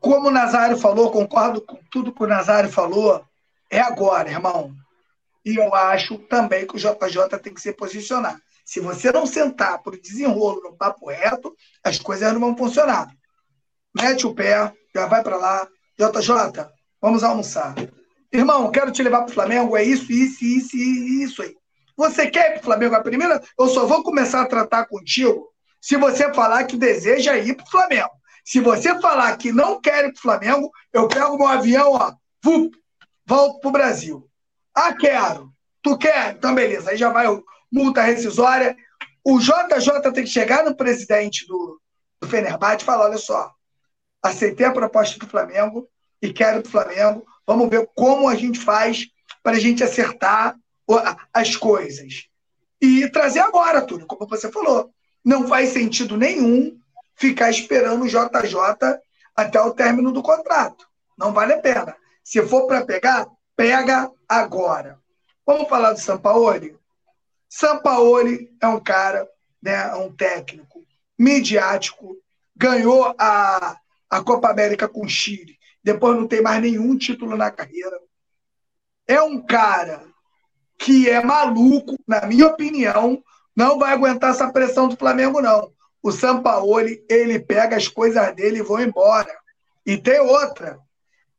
Como o Nazário falou, concordo com tudo que o Nazário falou, é agora, irmão. E eu acho também que o JJ tem que se posicionar. Se você não sentar para o desenrolo no papo reto, as coisas não vão funcionar. mete o pé, já vai para lá. JJ, vamos almoçar. Irmão, quero te levar para o Flamengo, é isso, isso, isso isso aí. Você quer ir para o Flamengo a primeira? Eu só vou começar a tratar contigo se você falar que deseja ir para o Flamengo. Se você falar que não quer ir para o Flamengo, eu pego meu avião, ó, vup, volto para o Brasil. Ah, quero. Tu quer? Então, beleza. Aí já vai multa rescisória. O JJ tem que chegar no presidente do, do Fenerbahçe e falar: olha só, aceitei a proposta do Flamengo e quero para o Flamengo. Vamos ver como a gente faz para a gente acertar as coisas. E trazer agora, tudo, como você falou. Não faz sentido nenhum ficar esperando o JJ até o término do contrato. Não vale a pena. Se for para pegar, pega agora. Vamos falar do Sampaoli? Sampaoli é um cara, né, é um técnico midiático, ganhou a, a Copa América com o Chile, depois não tem mais nenhum título na carreira. É um cara que é maluco, na minha opinião, não vai aguentar essa pressão do Flamengo, não. O Sampaoli, ele pega as coisas dele e vai embora. E tem outra.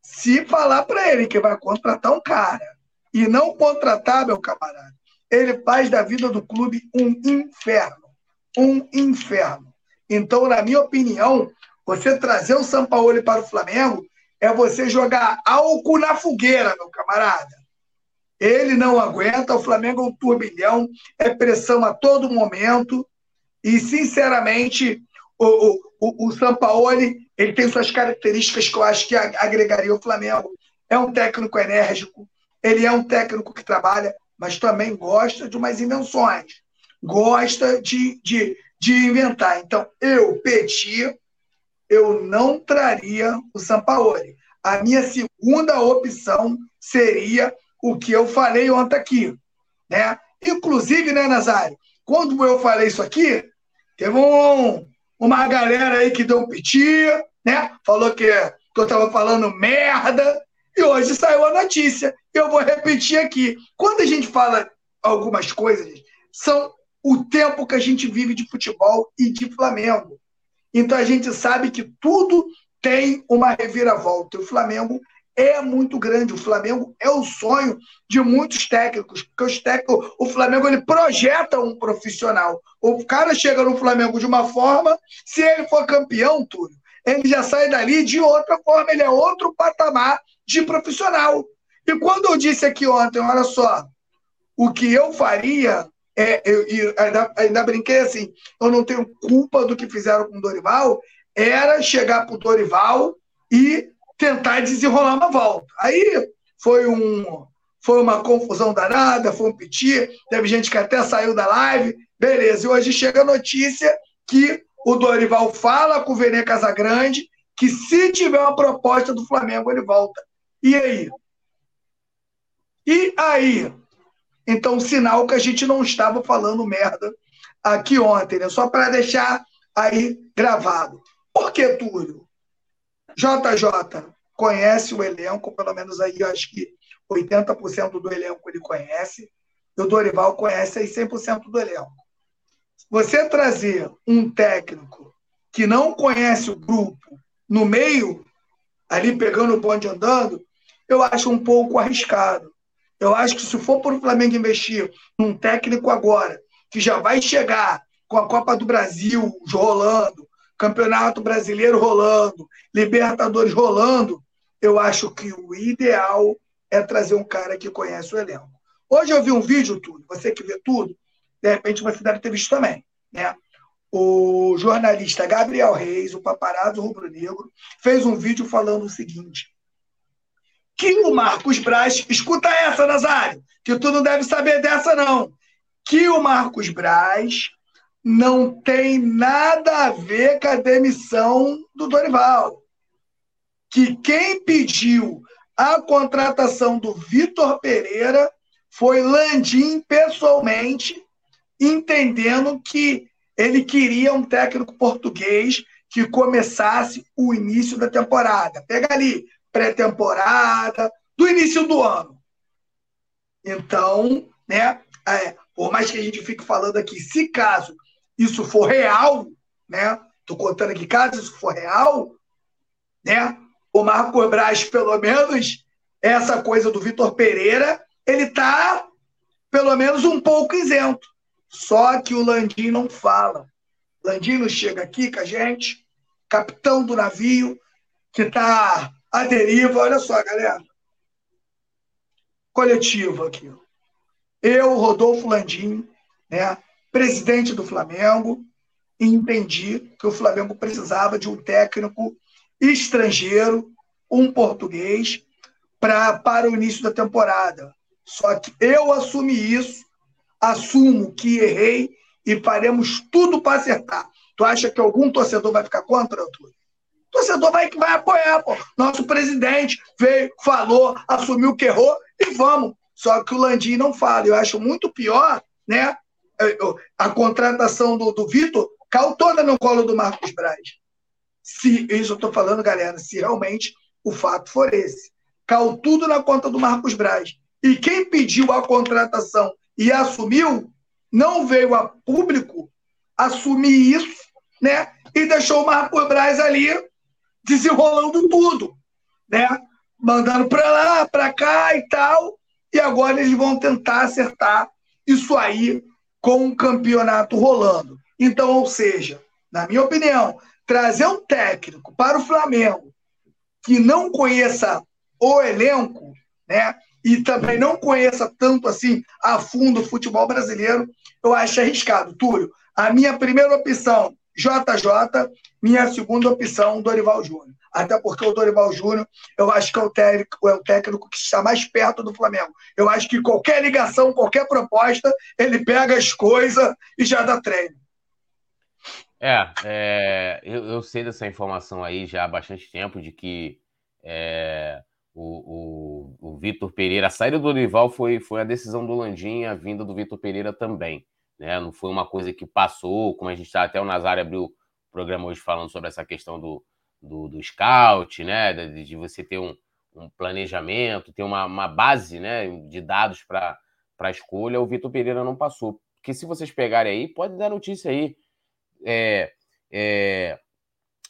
Se falar para ele que vai contratar um cara e não contratar, meu camarada, ele faz da vida do clube um inferno. Um inferno. Então, na minha opinião, você trazer o Sampaoli para o Flamengo é você jogar álcool na fogueira, meu camarada. Ele não aguenta, o Flamengo é um turbilhão, é pressão a todo momento. E, sinceramente, o, o, o, o Sampaoli ele tem suas características que eu acho que agregaria o Flamengo. É um técnico enérgico, ele é um técnico que trabalha, mas também gosta de umas invenções, gosta de, de, de inventar. Então, eu, Petit, eu não traria o Sampaoli. A minha segunda opção seria o que eu falei ontem aqui. Né? Inclusive, né, Nazário, quando eu falei isso aqui, teve um, uma galera aí que deu um piti, né? Falou que, que eu estava falando merda, e hoje saiu a notícia. Eu vou repetir aqui. Quando a gente fala algumas coisas, são o tempo que a gente vive de futebol e de Flamengo. Então a gente sabe que tudo tem uma reviravolta. O Flamengo é muito grande. O Flamengo é o sonho de muitos técnicos, porque os técnicos, o Flamengo ele projeta um profissional. O cara chega no Flamengo de uma forma, se ele for campeão, Túlio, ele já sai dali de outra forma, ele é outro patamar de profissional. E quando eu disse aqui ontem, olha só, o que eu faria, é, eu, eu ainda, ainda brinquei assim, eu não tenho culpa do que fizeram com o Dorival, era chegar para o Dorival e tentar desenrolar uma volta. Aí foi um foi uma confusão danada, foi um piti, teve gente que até saiu da live, beleza. E hoje chega a notícia que o Dorival fala com o Vene Casagrande que se tiver uma proposta do Flamengo, ele volta. E aí? E aí? Então, sinal que a gente não estava falando merda aqui ontem, né? Só para deixar aí gravado. Por que, Túlio? JJ conhece o elenco, pelo menos aí eu acho que 80% do elenco ele conhece, e o Dorival conhece aí 100% do elenco. Você trazer um técnico que não conhece o grupo no meio, ali pegando o bonde andando, eu acho um pouco arriscado. Eu acho que se for para o Flamengo investir num técnico agora, que já vai chegar com a Copa do Brasil rolando, Campeonato Brasileiro rolando, Libertadores rolando, eu acho que o ideal é trazer um cara que conhece o elenco. Hoje eu vi um vídeo, tudo, você que vê tudo, de repente você deve ter visto também, né? O jornalista Gabriel Reis, o paparazzo rubro-negro, fez um vídeo falando o seguinte: que o Marcos Braz, escuta essa, Nazário, que tu não deve saber dessa, não. Que o Marcos Braz não tem nada a ver com a demissão do Dorival. Que quem pediu a contratação do Vitor Pereira foi Landim pessoalmente, entendendo que ele queria um técnico português que começasse o início da temporada. Pega ali, pré-temporada, do início do ano. Então, né, é, por mais que a gente fique falando aqui, se caso isso for real, né? Estou contando aqui, caso isso for real, né? O Marco Braz, pelo menos, essa coisa do Vitor Pereira, ele está, pelo menos, um pouco isento. Só que o Landim não fala. Landim não chega aqui com a gente, capitão do navio, que está à deriva. Olha só, galera. Coletivo aqui. Eu, Rodolfo Landim, né, presidente do Flamengo, entendi que o Flamengo precisava de um técnico estrangeiro, um português, pra, para o início da temporada. Só que eu assumi isso, assumo que errei e faremos tudo para acertar. Tu acha que algum torcedor vai ficar contra, Arthur? O torcedor vai, vai apoiar, pô. Nosso presidente veio, falou, assumiu que errou e vamos. Só que o Landim não fala. Eu acho muito pior, né? A contratação do, do Vitor caiu toda no colo do Marcos Braz. Se, isso eu estou falando, galera, se realmente o fato for esse. Caiu tudo na conta do Marcos Braz. E quem pediu a contratação e assumiu, não veio a público assumir isso, né? E deixou o Marcos Braz ali desenrolando tudo, né? Mandando para lá, para cá e tal. E agora eles vão tentar acertar isso aí com um campeonato rolando. Então, ou seja, na minha opinião, trazer um técnico para o Flamengo que não conheça o elenco, né? E também não conheça tanto assim a fundo o futebol brasileiro, eu acho arriscado. Túlio, a minha primeira opção, JJ, minha segunda opção, Dorival Júnior. Até porque o Dorival Júnior, eu acho que é o, técnico, é o técnico que está mais perto do Flamengo. Eu acho que qualquer ligação, qualquer proposta, ele pega as coisas e já dá treino. É, é eu, eu, sei dessa informação aí já há bastante tempo, de que é, o, o, o Vitor Pereira, a saída do Dorival foi, foi a decisão do Landim, a vinda do Vitor Pereira também. Né? Não foi uma coisa que passou, como a gente está, até o Nazário abriu o programa hoje falando sobre essa questão do, do, do scout, né? De, de você ter um, um, planejamento, ter uma, uma base né? de dados para a escolha, o Vitor Pereira não passou. Porque se vocês pegarem aí, pode dar notícia aí é, é,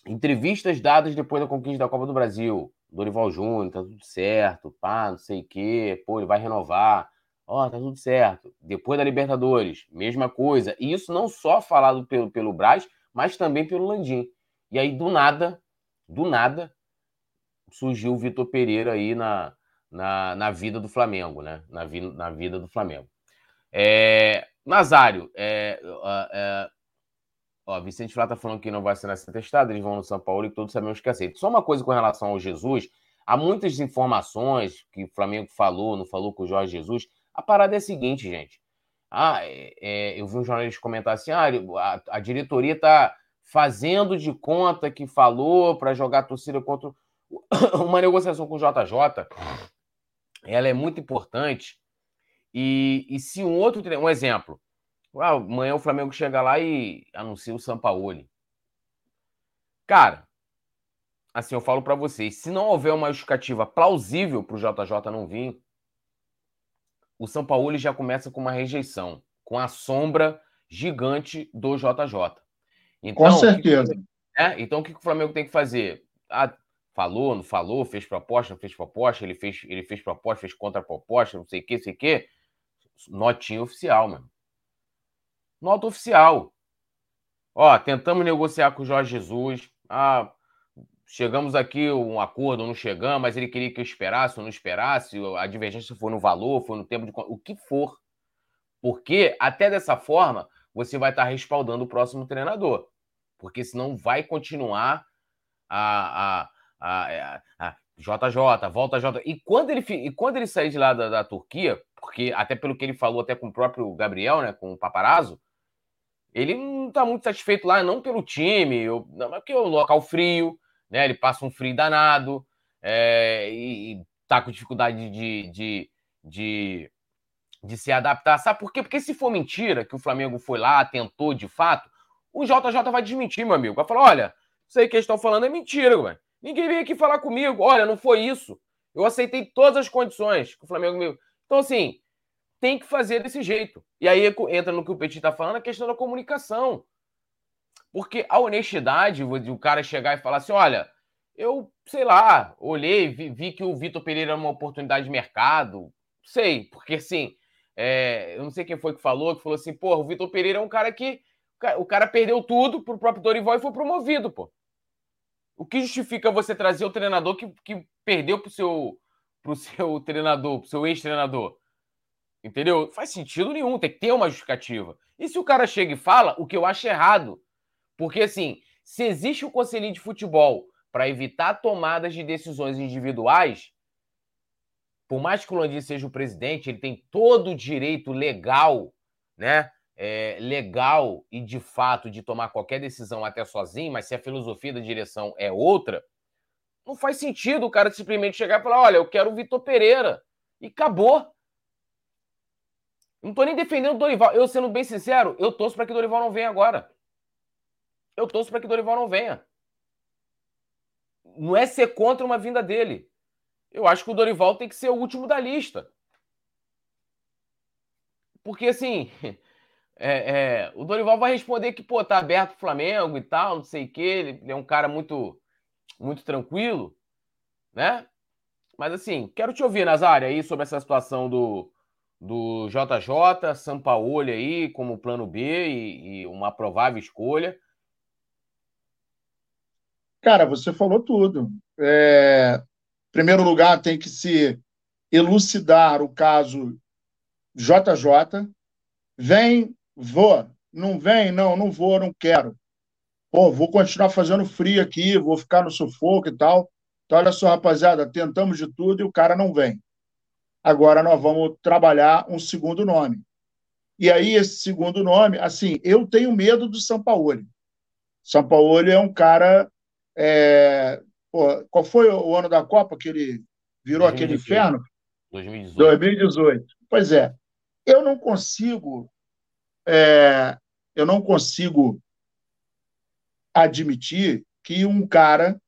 entrevistas dadas depois da conquista da Copa do Brasil. Dorival Júnior, tá tudo certo, pá, não sei o quê, pô, ele vai renovar, ó, oh, tá tudo certo. Depois da Libertadores, mesma coisa. E isso não só falado pelo, pelo Braz, mas também pelo Landim. E aí, do nada, do nada, surgiu o Vitor Pereira aí na, na, na vida do Flamengo, né? Na, vi, na vida do Flamengo. É, Nazário, é, é, Ó, Vicente Flá tá falando que não vai ser essa testada, eles vão no São Paulo e todos sabemos que aceita. Só uma coisa com relação ao Jesus, há muitas informações que o Flamengo falou, não falou com o Jorge Jesus. A parada é a seguinte, gente. Ah, é, é, eu vi um jornalista comentar assim: ah, a, a diretoria está fazendo de conta que falou para jogar a torcida contra uma negociação com o JJ. Ela é muito importante. E, e se um outro. Um exemplo. Ah, amanhã o Flamengo chega lá e anuncia o Sampaoli. Cara, assim, eu falo para vocês, se não houver uma justificativa plausível para o JJ não vir, o Sampaoli já começa com uma rejeição, com a sombra gigante do JJ. Então, com certeza. Que, é, então, o que o Flamengo tem que fazer? Ah, falou, não falou, fez proposta, não fez proposta, ele fez, ele fez proposta, fez contra-proposta, não sei o que, sei o que. Notinha oficial, mano nota oficial. Ó, tentamos negociar com o Jorge Jesus. Ah, chegamos aqui um acordo, não chegamos, mas ele queria que eu esperasse ou não esperasse. A divergência foi no valor, foi no tempo de o que for. Porque até dessa forma você vai estar respaldando o próximo treinador. Porque senão vai continuar a, a, a, a, JJ, volta J. E quando ele, e quando ele sair de lá da, da Turquia, porque até pelo que ele falou até com o próprio Gabriel, né, com o Paparazzo, ele não está muito satisfeito lá, não pelo time, eu, não, mas porque é o local frio, né? Ele passa um frio danado é, e, está com dificuldade de, de, de, de, se adaptar. Sabe por quê? Porque se for mentira que o Flamengo foi lá, tentou de fato, o JJ vai desmentir, meu amigo. Vai falar: olha, isso aí que eles estão falando é mentira, mano. Ninguém veio aqui falar comigo. Olha, não foi isso. Eu aceitei todas as condições que o Flamengo me. Então, assim, tem que fazer desse jeito. E aí entra no que o Petit está falando, a questão da comunicação. Porque a honestidade, o cara chegar e falar assim: olha, eu, sei lá, olhei, vi, vi que o Vitor Pereira é uma oportunidade de mercado. Sei, porque assim, é, eu não sei quem foi que falou, que falou assim, pô, o Vitor Pereira é um cara que. O cara perdeu tudo pro próprio Dorival e foi promovido, pô. O que justifica você trazer o treinador que, que perdeu pro seu, pro seu treinador, pro seu ex-treinador? Entendeu? Faz sentido nenhum, tem que ter uma justificativa. E se o cara chega e fala, o que eu acho errado? Porque, assim, se existe o conselho de futebol para evitar tomadas de decisões individuais, por mais que o Landim seja o presidente, ele tem todo o direito legal, né? É, legal e de fato de tomar qualquer decisão até sozinho, mas se a filosofia da direção é outra, não faz sentido o cara simplesmente chegar e falar: olha, eu quero o Vitor Pereira. E acabou. Não tô nem defendendo o Dorival. Eu, sendo bem sincero, eu torço para que o Dorival não venha agora. Eu torço para que Dorival não venha. Não é ser contra uma vinda dele. Eu acho que o Dorival tem que ser o último da lista. Porque, assim, é, é, o Dorival vai responder que, pô, tá aberto o Flamengo e tal, não sei o quê. Ele é um cara muito, muito tranquilo, né? Mas, assim, quero te ouvir, Nazário, aí sobre essa situação do, do JJ, Sampaoli aí como plano B e, e uma provável escolha. Cara, você falou tudo. É, em primeiro lugar, tem que se elucidar o caso JJ. Vem, vou. Não vem, não, não vou, não quero. Pô, vou continuar fazendo frio aqui, vou ficar no sufoco e tal. Então, olha só, rapaziada, tentamos de tudo e o cara não vem. Agora nós vamos trabalhar um segundo nome. E aí, esse segundo nome, assim, eu tenho medo do Sampaoli. Sampaoli é um cara. É... Pô, qual foi o ano da Copa que ele virou 2018. aquele inferno? 2018. 2018. Pois é. Eu não consigo. É... Eu não consigo admitir que um cara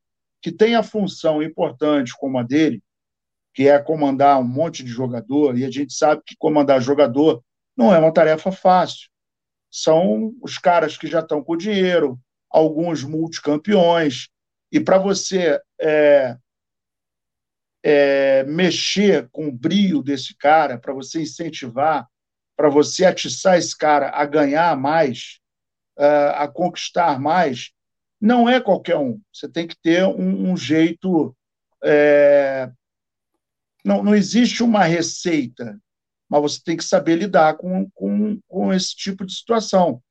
que tem a função importante como a dele, que é comandar um monte de jogador, e a gente sabe que comandar jogador não é uma tarefa fácil. São os caras que já estão com dinheiro, alguns multicampeões, e para você é, é, mexer com o brilho desse cara, para você incentivar, para você atiçar esse cara a ganhar mais, a conquistar mais, não é qualquer um. Você tem que ter um, um jeito é, não, não existe uma receita, mas você tem que saber lidar com, com, com esse tipo de situação.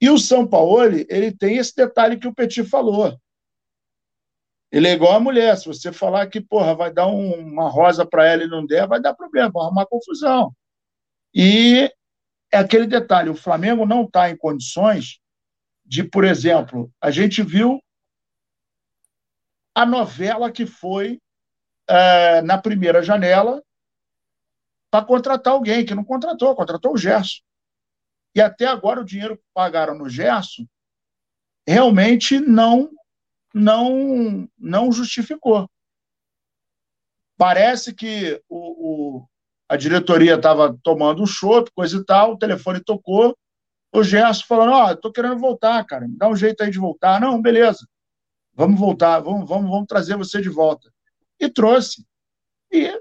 E o São Paulo, ele tem esse detalhe que o Petit falou. Ele é igual a mulher. Se você falar que, porra, vai dar um, uma rosa para ela e não der, vai dar problema, vai arrumar confusão. E é aquele detalhe: o Flamengo não está em condições de, por exemplo, a gente viu a novela que foi é, na primeira janela para contratar alguém, que não contratou, contratou o Gerson. E até agora o dinheiro que pagaram no Gerson realmente não não não justificou. Parece que o, o a diretoria estava tomando um chopp, coisa e tal, o telefone tocou, o Gerson falando, ó, oh, tô querendo voltar, cara, dá um jeito aí de voltar. Não, beleza, vamos voltar, vamos, vamos, vamos trazer você de volta e trouxe. E,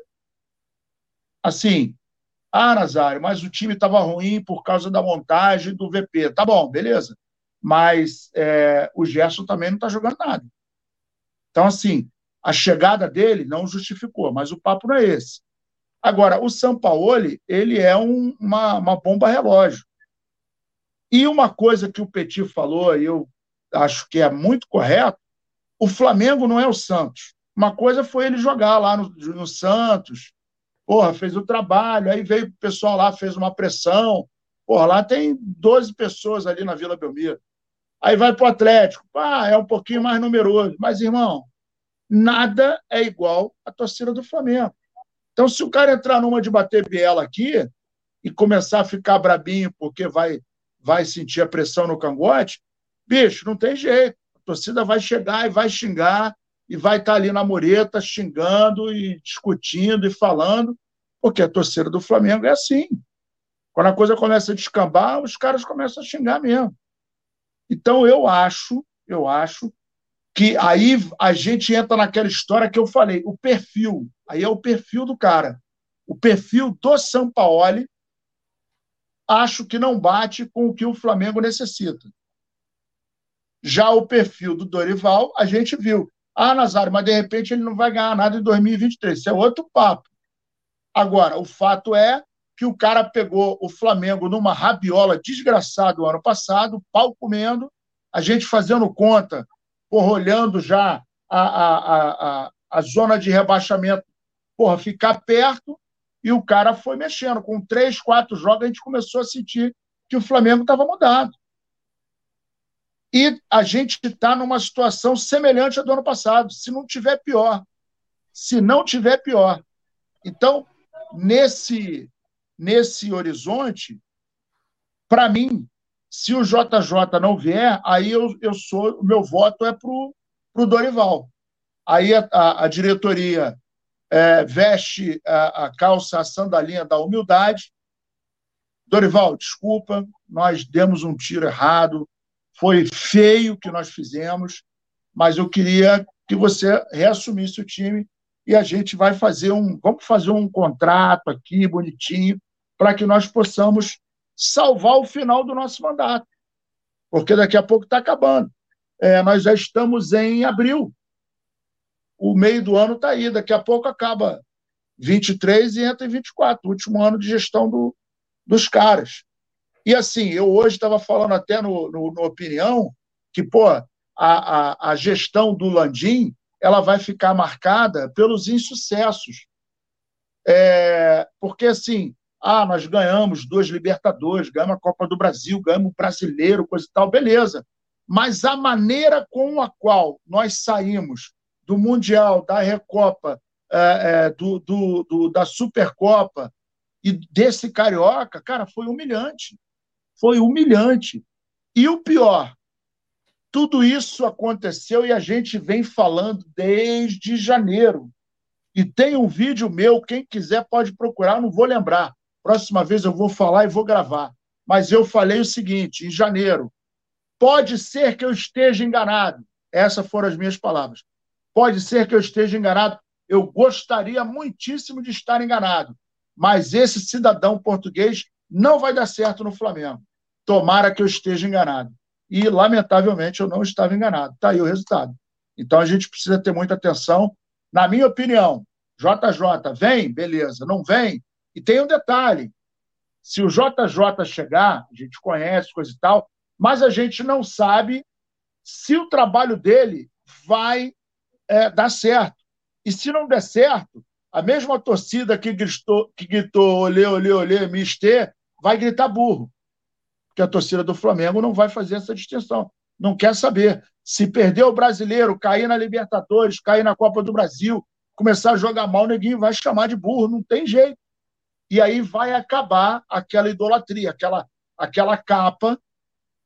assim, ah, Nazário, mas o time estava ruim por causa da montagem do VP. Tá bom, beleza. Mas é, o Gerson também não está jogando nada. Então, assim, a chegada dele não justificou, mas o papo não é esse. Agora, o Sampaoli, ele é um, uma, uma bomba relógio. E uma coisa que o Petit falou, e eu acho que é muito correto, o Flamengo não é o Santos. Uma coisa foi ele jogar lá no, no Santos, porra, fez o trabalho, aí veio o pessoal lá, fez uma pressão, porra, lá tem 12 pessoas ali na Vila Belmiro. Aí vai para o Atlético, ah, é um pouquinho mais numeroso, mas, irmão, nada é igual à torcida do Flamengo. Então, se o cara entrar numa de bater biela aqui e começar a ficar brabinho porque vai, vai sentir a pressão no cangote, bicho, não tem jeito. A torcida vai chegar e vai xingar, e vai estar ali na mureta xingando e discutindo e falando, porque a torcida do Flamengo é assim. Quando a coisa começa a descambar, os caras começam a xingar mesmo. Então eu acho, eu acho que aí a gente entra naquela história que eu falei, o perfil. Aí é o perfil do cara. O perfil do Sampaoli acho que não bate com o que o Flamengo necessita. Já o perfil do Dorival, a gente viu. Ah, Nazário, mas de repente ele não vai ganhar nada em 2023. Isso é outro papo. Agora, o fato é que o cara pegou o Flamengo numa rabiola desgraçada o ano passado, pau comendo, a gente fazendo conta, porra, olhando já a, a, a, a zona de rebaixamento, porra, ficar perto, e o cara foi mexendo. Com três, quatro jogos, a gente começou a sentir que o Flamengo estava mudado. E a gente está numa situação semelhante à do ano passado, se não tiver pior. Se não tiver pior. Então, nesse, nesse horizonte, para mim, se o JJ não vier, aí eu, eu sou, o meu voto é para o Dorival. Aí a, a, a diretoria é, veste a, a, calça, a sandalinha da humildade. Dorival, desculpa, nós demos um tiro errado, foi feio o que nós fizemos, mas eu queria que você reassumisse o time e a gente vai fazer um, vamos fazer um contrato aqui bonitinho para que nós possamos salvar o final do nosso mandato, porque daqui a pouco está acabando. É, nós já estamos em abril, o meio do ano está aí, daqui a pouco acaba 23 e entra em 24, o último ano de gestão do, dos caras. E assim, eu hoje estava falando até no, no, no, Opinião que, pô, a, a, a gestão do Landim ela vai ficar marcada pelos insucessos. É, porque, assim, ah, nós ganhamos duas Libertadores, ganhamos a Copa do Brasil, ganhamos o Brasileiro, coisa e tal, beleza. Mas a maneira com a qual nós saímos do Mundial, da Recopa, é, é, do, do, do, da Supercopa e desse Carioca, cara, foi humilhante foi humilhante. E o pior, tudo isso aconteceu e a gente vem falando desde janeiro. E tem um vídeo meu, quem quiser pode procurar, não vou lembrar. Próxima vez eu vou falar e vou gravar. Mas eu falei o seguinte, em janeiro, pode ser que eu esteja enganado. Essas foram as minhas palavras. Pode ser que eu esteja enganado. Eu gostaria muitíssimo de estar enganado. Mas esse cidadão português não vai dar certo no Flamengo. Tomara que eu esteja enganado. E, lamentavelmente, eu não estava enganado. Está aí o resultado. Então, a gente precisa ter muita atenção. Na minha opinião, JJ vem, beleza. Não vem. E tem um detalhe: se o JJ chegar, a gente conhece, coisa e tal, mas a gente não sabe se o trabalho dele vai é, dar certo. E se não der certo, a mesma torcida que gritou, que gritou olê, olê, olê, mister, vai gritar burro que a torcida do Flamengo não vai fazer essa distinção. Não quer saber. Se perder o brasileiro, cair na Libertadores, cair na Copa do Brasil, começar a jogar mal, neguinho vai chamar de burro, não tem jeito. E aí vai acabar aquela idolatria, aquela, aquela capa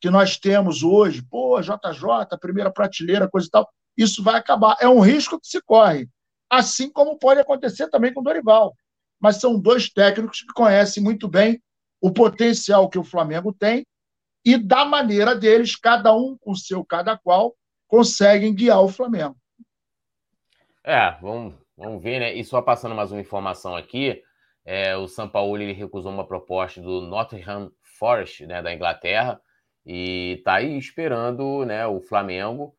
que nós temos hoje, pô, JJ, primeira prateleira, coisa e tal, isso vai acabar. É um risco que se corre. Assim como pode acontecer também com o Dorival. Mas são dois técnicos que conhecem muito bem o potencial que o Flamengo tem e da maneira deles, cada um com o seu cada qual, conseguem guiar o Flamengo. É, vamos, vamos ver, né? E só passando mais uma informação aqui, é, o São Paulo ele recusou uma proposta do Nottingham Forest, né, da Inglaterra, e está aí esperando né, o Flamengo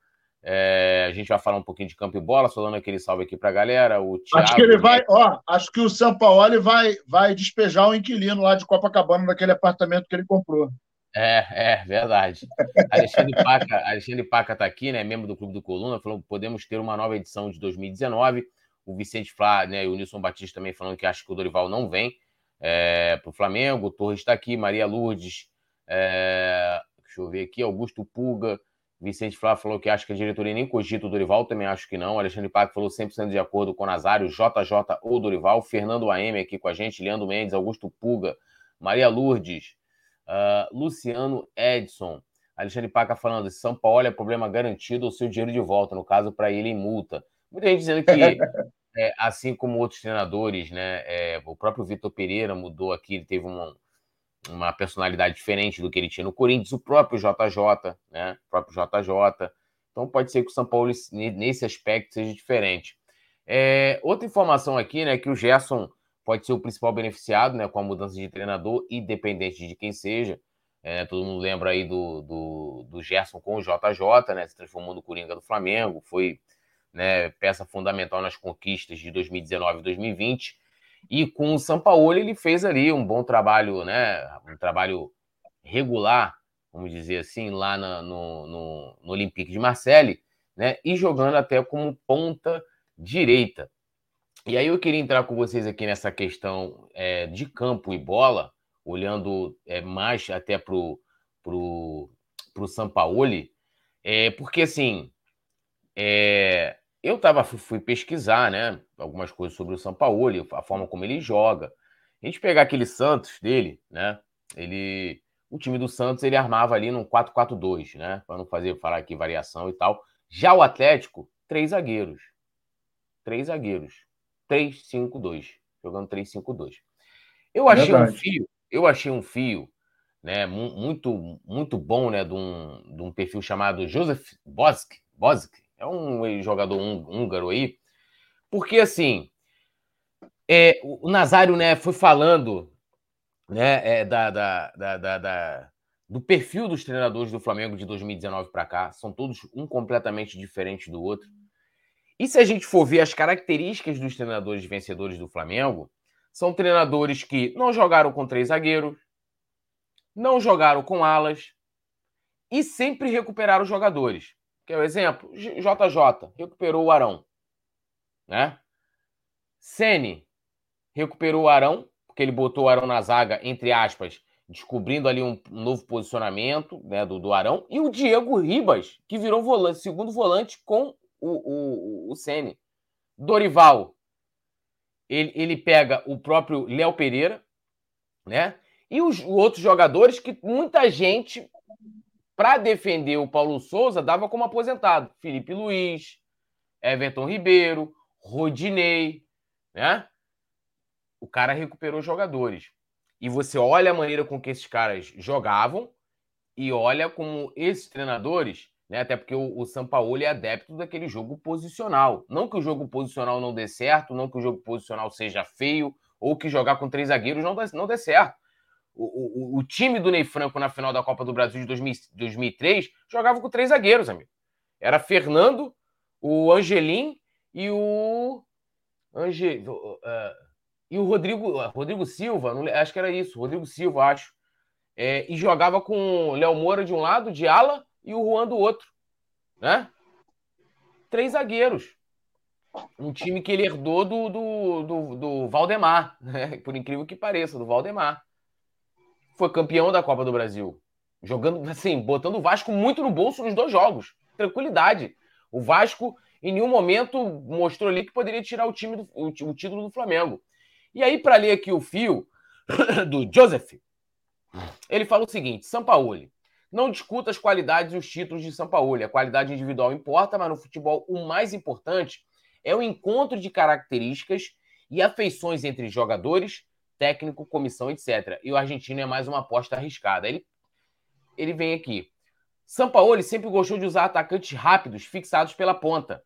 é, a gente vai falar um pouquinho de campo e bola, só dando aquele salve aqui para a galera. O Thiago, acho que ele vai, ó, acho que o São Paulo vai, vai despejar o inquilino lá de Copacabana daquele apartamento que ele comprou. É, é, verdade. Alexandre Paca, Alexandre Paca está aqui, né? Membro do Clube do Coluna, falou que podemos ter uma nova edição de 2019. O Vicente Flá, né? E o Nilson Batista também falando que acha que o Dorival não vem é, para o Flamengo. Torres está aqui, Maria Lourdes, é, deixa eu ver aqui, Augusto Puga. Vicente Flávio falou que acha que a diretoria nem cogita o Dorival, também acho que não. Alexandre Paco falou 100% de acordo com o Nazário, JJ ou Dorival. Fernando AM aqui com a gente, Leandro Mendes, Augusto Puga, Maria Lourdes, uh, Luciano Edson. Alexandre Paca falando, São Paulo é problema garantido o seu dinheiro de volta, no caso, para ele em multa. Muita gente dizendo que, é, assim como outros treinadores, né, é, o próprio Vitor Pereira mudou aqui, ele teve um, uma personalidade diferente do que ele tinha no Corinthians, o próprio JJ, né? O próprio JJ, Então pode ser que o São Paulo, nesse aspecto, seja diferente. É, outra informação aqui, né, que o Gerson pode ser o principal beneficiado né, com a mudança de treinador, independente de quem seja. É, todo mundo lembra aí do, do, do, Gerson com o JJ, né, se transformou no Coringa do Flamengo, foi né, peça fundamental nas conquistas de 2019 e 2020. E com o Sampaoli ele fez ali um bom trabalho, né, um trabalho regular, vamos dizer assim, lá na, no, no, no Olympique de Marseille, né, e jogando até como ponta direita. E aí eu queria entrar com vocês aqui nessa questão é, de campo e bola, olhando é, mais até para o pro, pro Sampaoli, é, porque assim, é, eu tava, fui pesquisar né, algumas coisas sobre o Sampaoli, a forma como ele joga. A gente pegar aquele Santos dele, né? Ele, o time do Santos ele armava ali num 4-4-2, né? Para não fazer falar aqui variação e tal. Já o Atlético, três zagueiros. Três zagueiros. 3-5-2, jogando 3-5-2. Eu achei Verdade. um fio, eu achei um fio, né, muito muito bom, né, de um, de um perfil chamado Joseph Bosk, Bosk, é um jogador húngaro aí, porque assim, é, o Nazário, né, foi falando, né, é, da, da, da, da, do perfil dos treinadores do Flamengo de 2019 para cá, são todos um completamente diferente do outro. E se a gente for ver as características dos treinadores vencedores do Flamengo, são treinadores que não jogaram com três zagueiros, não jogaram com alas e sempre recuperaram jogadores. Quer o um exemplo? JJ recuperou o Arão, né? Sene recuperou o Arão, porque ele botou o Arão na zaga, entre aspas, descobrindo ali um novo posicionamento né, do, do Arão. E o Diego Ribas, que virou volante, segundo volante com o, o, o Sene. Dorival, ele, ele pega o próprio Léo Pereira, né? E os outros jogadores que muita gente, para defender o Paulo Souza, dava como aposentado. Felipe Luiz, Everton Ribeiro, Rodinei, né? O cara recuperou jogadores. E você olha a maneira com que esses caras jogavam e olha como esses treinadores né? Até porque o, o Sampaoli é adepto daquele jogo posicional. Não que o jogo posicional não dê certo, não que o jogo posicional seja feio, ou que jogar com três zagueiros não dê, não dê certo. O, o, o time do Ney Franco na final da Copa do Brasil de 2000, 2003 jogava com três zagueiros, amigo. Era Fernando, o Angelim e o. Ange, uh, e o Rodrigo, Rodrigo Silva, não, acho que era isso, Rodrigo Silva, acho. É, e jogava com Léo Moura de um lado, de ala, e o Juan do outro. Né? Três zagueiros. Um time que ele herdou do, do, do, do Valdemar, né? por incrível que pareça, do Valdemar. Foi campeão da Copa do Brasil. Jogando, assim, botando o Vasco muito no bolso nos dois jogos. Tranquilidade. O Vasco, em nenhum momento, mostrou ali que poderia tirar o, time do, o, o título do Flamengo. E aí, para ler aqui o fio do Joseph, ele fala o seguinte: Sampaoli, não discuta as qualidades e os títulos de São Paulo. A qualidade individual importa, mas no futebol o mais importante é o encontro de características e afeições entre jogadores, técnico, comissão, etc. E o argentino é mais uma aposta arriscada. Ele, ele vem aqui. São Paulo sempre gostou de usar atacantes rápidos, fixados pela ponta.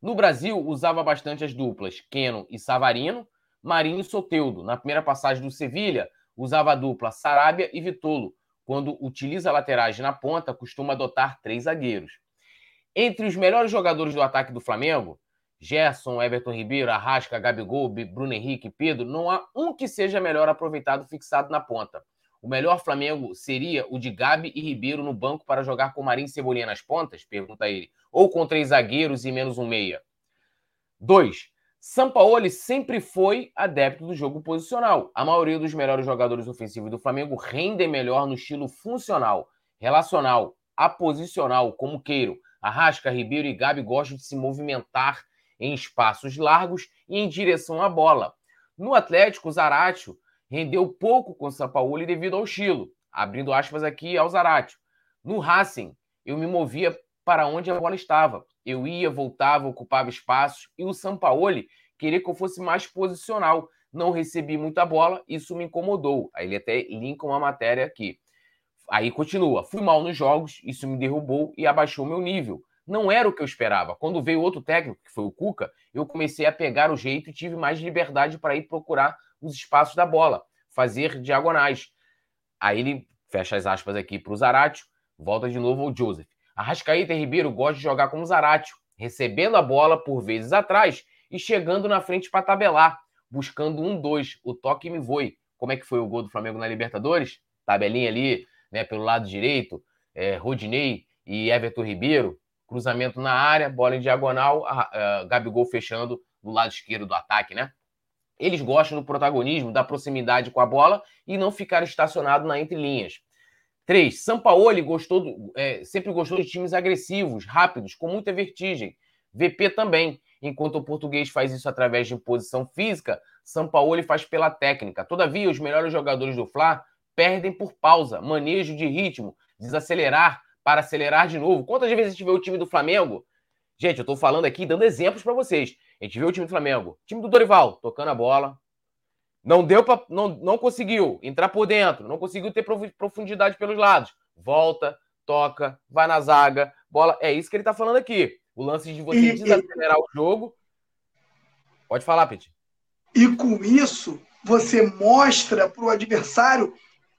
No Brasil, usava bastante as duplas Keno e Savarino, Marinho e Soteudo. Na primeira passagem do Sevilha, usava a dupla Sarabia e Vitolo quando utiliza laterais na ponta, costuma adotar três zagueiros. Entre os melhores jogadores do ataque do Flamengo, Gerson, Everton Ribeiro, Arrasca, Gabigol, Bruno Henrique Pedro, não há um que seja melhor aproveitado fixado na ponta. O melhor Flamengo seria o de Gabi e Ribeiro no banco para jogar com Marinho e Cebolinha nas pontas? Pergunta ele. Ou com três zagueiros e menos um meia? Dois. Sampaoli sempre foi adepto do jogo posicional. A maioria dos melhores jogadores ofensivos do Flamengo rendem melhor no estilo funcional, relacional, aposicional, como queiram. Arrasca, Ribeiro e Gabi gostam de se movimentar em espaços largos e em direção à bola. No Atlético, o Zaratio rendeu pouco com o Sampaoli devido ao estilo. Abrindo aspas aqui ao Zaratio. No Racing, eu me movia para onde a bola estava. Eu ia, voltava, ocupava espaços e o Sampaoli queria que eu fosse mais posicional. Não recebi muita bola, isso me incomodou. Aí ele até linka uma matéria aqui. Aí continua. Fui mal nos jogos, isso me derrubou e abaixou meu nível. Não era o que eu esperava. Quando veio outro técnico, que foi o Cuca, eu comecei a pegar o jeito e tive mais liberdade para ir procurar os espaços da bola, fazer diagonais. Aí ele fecha as aspas aqui para o Zaratio, volta de novo ao Joseph. Arrascaeta e Ribeiro gostam de jogar como Zaratio, recebendo a bola por vezes atrás e chegando na frente para tabelar, buscando um dois, o toque me voe. Como é que foi o gol do Flamengo na Libertadores? Tabelinha ali, né, pelo lado direito, é, Rodinei e Everton Ribeiro, cruzamento na área, bola em diagonal, a, a Gabigol fechando do lado esquerdo do ataque, né? Eles gostam do protagonismo, da proximidade com a bola e não ficar estacionado na entrelinhas. Três, Sampaoli gostou do, é, sempre gostou de times agressivos, rápidos, com muita vertigem. VP também. Enquanto o português faz isso através de imposição física, Sampaoli faz pela técnica. Todavia, os melhores jogadores do Fla perdem por pausa, manejo de ritmo, desacelerar para acelerar de novo. Quantas vezes a gente vê o time do Flamengo? Gente, eu estou falando aqui, dando exemplos para vocês. A gente vê o time do Flamengo, time do Dorival, tocando a bola. Não deu para. Não, não conseguiu entrar por dentro, não conseguiu ter profundidade pelos lados. Volta, toca, vai na zaga, bola. É isso que ele está falando aqui. O lance de você e, desacelerar e... o jogo. Pode falar, Pete. E com isso, você mostra para o adversário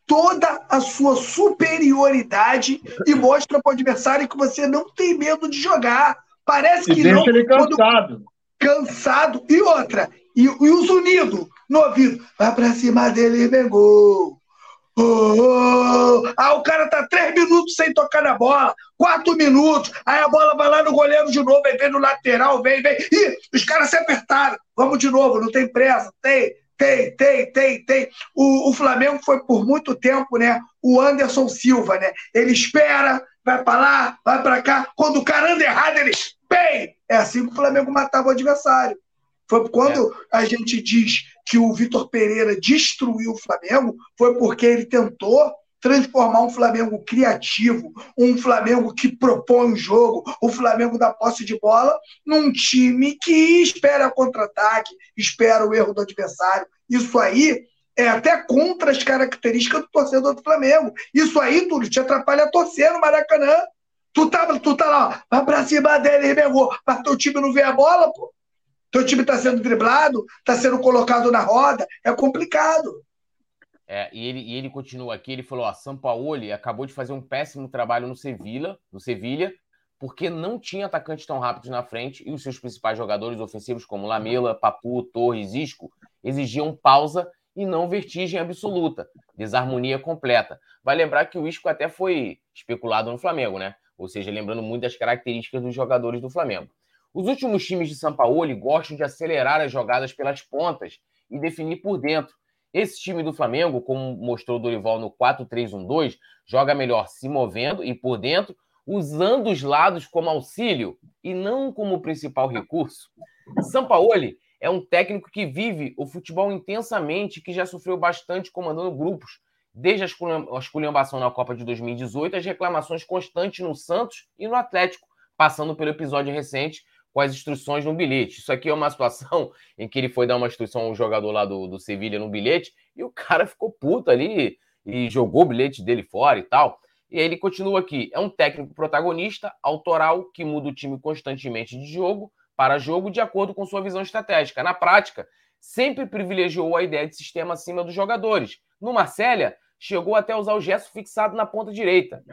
toda a sua superioridade e mostra para o adversário que você não tem medo de jogar. Parece e que deixa não. ele cansado. Cansado. E outra, e, e os unidos no ouvido. Vai para cima dele e pegou. Oh, oh, ah, o cara tá três minutos sem tocar na bola, quatro minutos, aí a bola vai lá no goleiro de novo, aí vem no lateral, vem, vem. Ih, os caras se apertaram. Vamos de novo, não tem pressa, tem, tem, tem, tem, tem. O, o Flamengo foi por muito tempo, né? O Anderson Silva, né? Ele espera, vai para lá, vai para cá. Quando o cara anda errado, ele bem. É assim que o Flamengo matava o adversário. Foi quando é. a gente diz que o Vitor Pereira destruiu o Flamengo, foi porque ele tentou transformar um Flamengo criativo, um Flamengo que propõe o jogo, o Flamengo da posse de bola, num time que espera contra-ataque, espera o erro do adversário. Isso aí é até contra as características do torcedor do Flamengo. Isso aí, tudo te atrapalha a torcer no Maracanã. Tu tá, tu tá lá, vai pra cima dele, remegou, mas teu time não vê a bola, pô. Teu time está sendo driblado, está sendo colocado na roda, é complicado. É, e, ele, e ele continua aqui, ele falou, ó, Sampaoli acabou de fazer um péssimo trabalho no Sevilla, no Sevilha, porque não tinha atacantes tão rápidos na frente e os seus principais jogadores ofensivos, como Lamela, Papu, Torres, Isco, exigiam pausa e não vertigem absoluta, desarmonia completa. Vai lembrar que o Isco até foi especulado no Flamengo, né? Ou seja, lembrando muito das características dos jogadores do Flamengo. Os últimos times de São Paulo gostam de acelerar as jogadas pelas pontas e definir por dentro. Esse time do Flamengo, como mostrou o Dorival no 4-3-1-2, joga melhor se movendo e por dentro, usando os lados como auxílio e não como principal recurso. Sampaoli é um técnico que vive o futebol intensamente, que já sofreu bastante comandando grupos, desde a esculhambação na Copa de 2018, as reclamações constantes no Santos e no Atlético, passando pelo episódio recente com as instruções no bilhete. Isso aqui é uma situação em que ele foi dar uma instrução ao jogador lá do, do Sevilha no bilhete e o cara ficou puto ali e jogou o bilhete dele fora e tal. E aí ele continua aqui. É um técnico protagonista, autoral, que muda o time constantemente de jogo para jogo de acordo com sua visão estratégica. Na prática, sempre privilegiou a ideia de sistema acima dos jogadores. No Marcélia, chegou até usar o gesto fixado na ponta direita.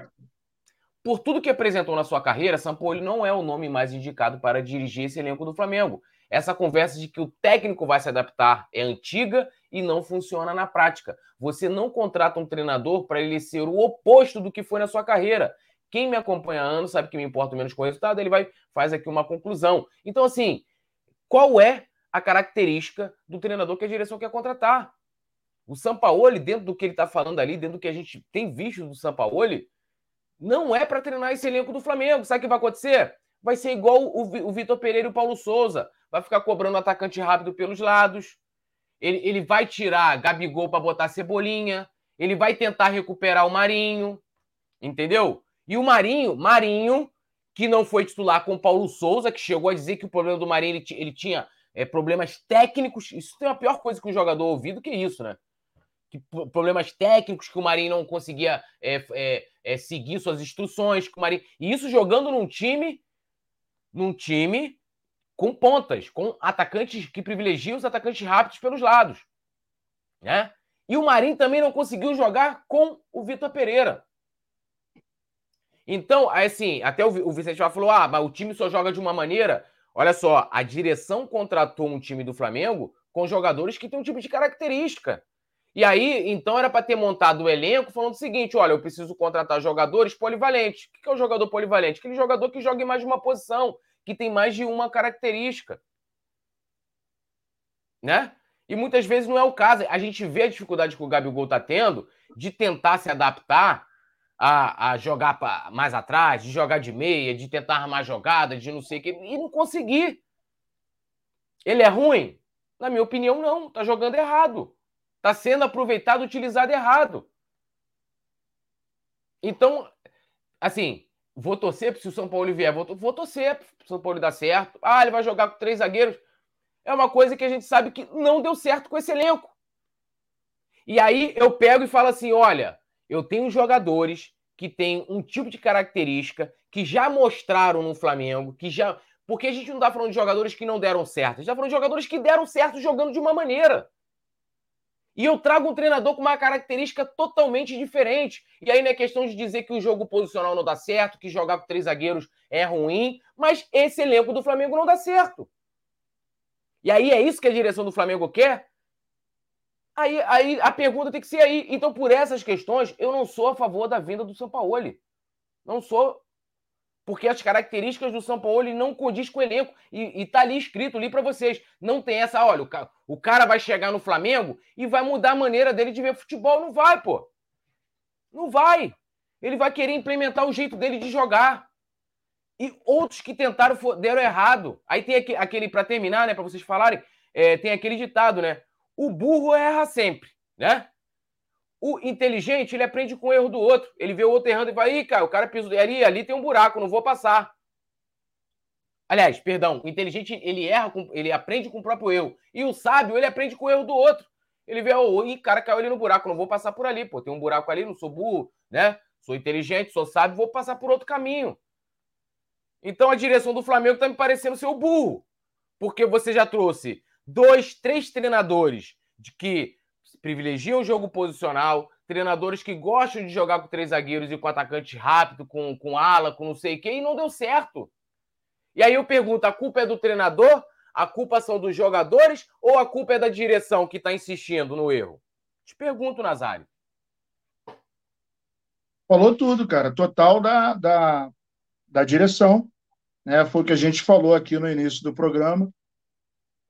Por tudo que apresentou na sua carreira, Sampaoli não é o nome mais indicado para dirigir esse elenco do Flamengo. Essa conversa de que o técnico vai se adaptar é antiga e não funciona na prática. Você não contrata um treinador para ele ser o oposto do que foi na sua carreira. Quem me acompanha há anos sabe que me importa menos com o resultado, ele vai faz aqui uma conclusão. Então, assim, qual é a característica do treinador que a direção quer contratar? O Sampaoli, dentro do que ele está falando ali, dentro do que a gente tem visto do Sampaoli, não é para treinar esse elenco do Flamengo. Sabe o que vai acontecer? Vai ser igual o, Vitor Pereira e o Paulo Souza. Vai ficar cobrando atacante rápido pelos lados. Ele, ele vai tirar Gabigol para botar Cebolinha. Ele vai tentar recuperar o Marinho. Entendeu? E o Marinho, Marinho, que não foi titular com o Paulo Souza, que chegou a dizer que o problema do Marinho ele, ele tinha é, problemas técnicos. Isso tem a pior coisa que um jogador ouvir do que isso, né? Que, problemas técnicos que o Marinho não conseguia é, é, é, seguir suas instruções, que o Marinho... e isso jogando num time num time com pontas, com atacantes que privilegiam os atacantes rápidos pelos lados. Né? E o Marinho também não conseguiu jogar com o Vitor Pereira. Então, assim, até o Vicente falou: ah, mas o time só joga de uma maneira. Olha só, a direção contratou um time do Flamengo com jogadores que têm um tipo de característica. E aí, então, era para ter montado o elenco falando o seguinte: olha, eu preciso contratar jogadores polivalentes. O que é o jogador polivalente? Aquele jogador que joga em mais de uma posição, que tem mais de uma característica. Né? E muitas vezes não é o caso. A gente vê a dificuldade que o Gabigol está tendo de tentar se adaptar a, a jogar pra, mais atrás, de jogar de meia, de tentar armar jogada, de não sei o que, e não conseguir. Ele é ruim? Na minha opinião, não. Está jogando errado. Está sendo aproveitado, utilizado errado. Então, assim, vou torcer se o São Paulo vier, vou, vou torcer para o São Paulo dar certo. Ah, ele vai jogar com três zagueiros. É uma coisa que a gente sabe que não deu certo com esse elenco. E aí eu pego e falo assim: olha, eu tenho jogadores que têm um tipo de característica que já mostraram no Flamengo, que já. Porque a gente não está falando de jogadores que não deram certo, a gente está falando de jogadores que deram certo jogando de uma maneira. E eu trago um treinador com uma característica totalmente diferente. E aí não é questão de dizer que o jogo posicional não dá certo, que jogar com três zagueiros é ruim, mas esse elenco do Flamengo não dá certo. E aí é isso que a direção do Flamengo quer? Aí, aí a pergunta tem que ser aí. Então, por essas questões, eu não sou a favor da vinda do São Paulo. Não sou. Porque as características do São Paulo não condiz com o elenco. E, e tá ali escrito ali para vocês. Não tem essa, olha, o cara, o cara vai chegar no Flamengo e vai mudar a maneira dele de ver futebol. Não vai, pô. Não vai. Ele vai querer implementar o jeito dele de jogar. E outros que tentaram deram errado. Aí tem aquele, para terminar, né, para vocês falarem, é, tem aquele ditado, né? O burro erra sempre, né? O inteligente, ele aprende com o erro do outro. Ele vê o outro errando e vai, ih, cara, o cara pisou ali, ali tem um buraco, não vou passar. Aliás, perdão, o inteligente, ele erra, com, ele aprende com o próprio erro. E o sábio, ele aprende com o erro do outro. Ele vê, oh, ih, cara, caiu ali no buraco, não vou passar por ali, pô, tem um buraco ali, não sou burro, né? Sou inteligente, sou sábio, vou passar por outro caminho. Então a direção do Flamengo está me parecendo ser o burro. Porque você já trouxe dois, três treinadores de que privilegiam o jogo posicional, treinadores que gostam de jogar com três zagueiros e com atacante rápido, com, com ala, com não sei o quê, e não deu certo. E aí eu pergunto: a culpa é do treinador? A culpa são dos jogadores? Ou a culpa é da direção que está insistindo no erro? Te pergunto, Nazário. Falou tudo, cara. Total da, da, da direção. Né? Foi o que a gente falou aqui no início do programa.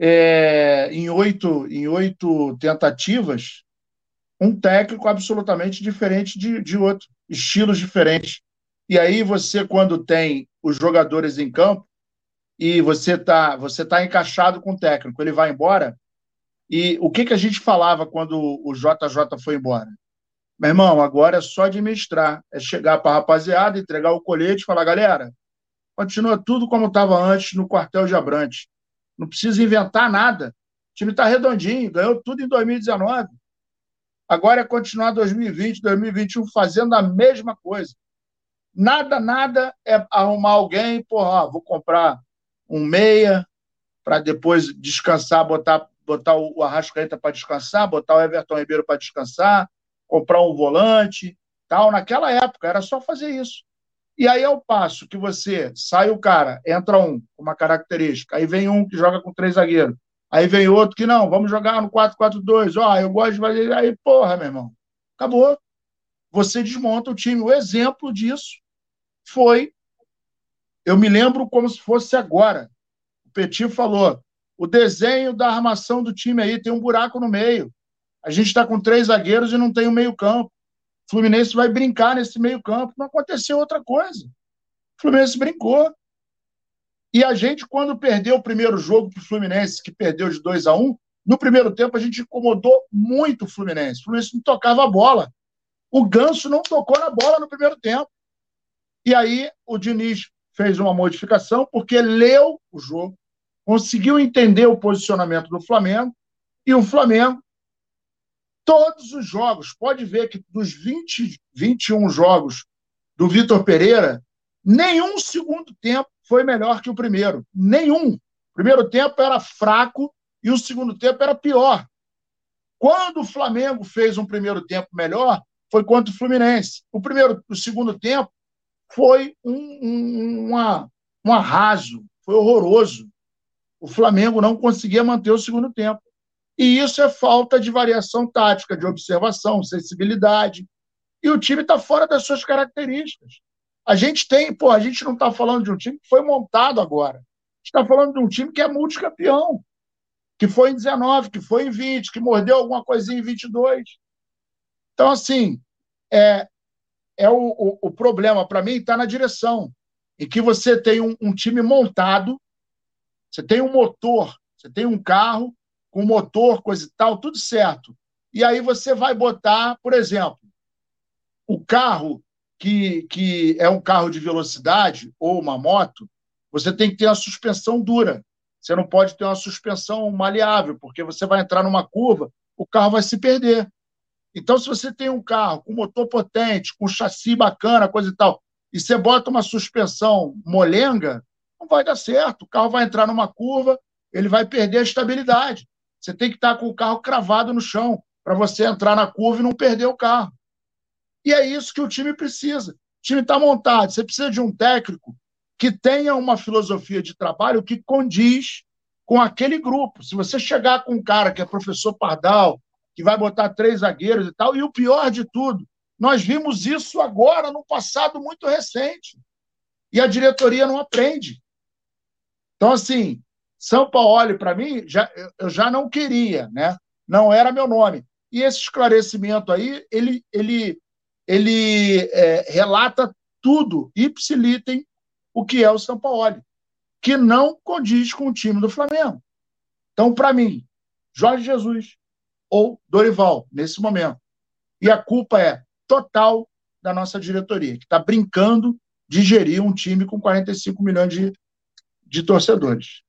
É, em, oito, em oito tentativas, um técnico absolutamente diferente de, de outro, estilos diferentes. E aí você, quando tem os jogadores em campo e você está você tá encaixado com o técnico, ele vai embora. E o que, que a gente falava quando o JJ foi embora? Meu irmão, agora é só administrar. É chegar para a rapaziada, entregar o colete e falar, galera, continua tudo como estava antes no quartel de Abrantes. Não precisa inventar nada. O time está redondinho, ganhou tudo em 2019. Agora é continuar 2020, 2021 fazendo a mesma coisa. Nada, nada é arrumar alguém, porra, vou comprar um meia para depois descansar, botar, botar o Arrascaeta para descansar, botar o Everton Ribeiro para descansar, comprar um volante, tal. Naquela época era só fazer isso. E aí, ao passo que você sai o cara, entra um uma característica, aí vem um que joga com três zagueiros, aí vem outro que não, vamos jogar no 4-4-2, ó, eu gosto de fazer. Aí, porra, meu irmão, acabou. Você desmonta o time. O exemplo disso foi. Eu me lembro como se fosse agora. O Petit falou: o desenho da armação do time aí tem um buraco no meio. A gente está com três zagueiros e não tem um meio-campo. Fluminense vai brincar nesse meio-campo. Não aconteceu outra coisa. O Fluminense brincou. E a gente, quando perdeu o primeiro jogo para o Fluminense, que perdeu de 2 a 1 um, no primeiro tempo a gente incomodou muito o Fluminense. O Fluminense não tocava a bola. O Ganso não tocou na bola no primeiro tempo. E aí o Diniz fez uma modificação porque leu o jogo, conseguiu entender o posicionamento do Flamengo e o Flamengo todos os jogos. Pode ver que dos 20, 21 jogos do Vitor Pereira, Nenhum segundo tempo foi melhor que o primeiro. Nenhum. O primeiro tempo era fraco e o segundo tempo era pior. Quando o Flamengo fez um primeiro tempo melhor, foi contra o Fluminense. O primeiro, o segundo tempo foi um, um, uma, um arraso, foi horroroso. O Flamengo não conseguia manter o segundo tempo. E isso é falta de variação tática, de observação, sensibilidade. E o time está fora das suas características. A gente tem, pô, a gente não está falando de um time que foi montado agora. Está falando de um time que é multicampeão, que foi em 19, que foi em 20, que mordeu alguma coisinha em 22. Então, assim, é, é o, o, o problema, para mim, está na direção. Em que você tem um, um time montado, você tem um motor, você tem um carro com motor, coisa e tal, tudo certo. E aí você vai botar, por exemplo, o carro que, que é um carro de velocidade ou uma moto, você tem que ter uma suspensão dura. Você não pode ter uma suspensão maleável, porque você vai entrar numa curva, o carro vai se perder. Então, se você tem um carro com motor potente, com chassi bacana, coisa e tal, e você bota uma suspensão molenga, não vai dar certo. O carro vai entrar numa curva, ele vai perder a estabilidade. Você tem que estar com o carro cravado no chão para você entrar na curva e não perder o carro. E é isso que o time precisa. O time está montado. Você precisa de um técnico que tenha uma filosofia de trabalho que condiz com aquele grupo. Se você chegar com um cara que é professor Pardal, que vai botar três zagueiros e tal, e o pior de tudo, nós vimos isso agora, no passado muito recente. E a diretoria não aprende. Então, assim, São Paulo, para mim, já, eu já não queria, né? Não era meu nome. E esse esclarecimento aí, ele, ele ele é, relata tudo, ipsilitem, o que é o São Paulo, que não condiz com o time do Flamengo. Então, para mim, Jorge Jesus ou Dorival, nesse momento. E a culpa é total da nossa diretoria, que está brincando de gerir um time com 45 milhões de, de torcedores.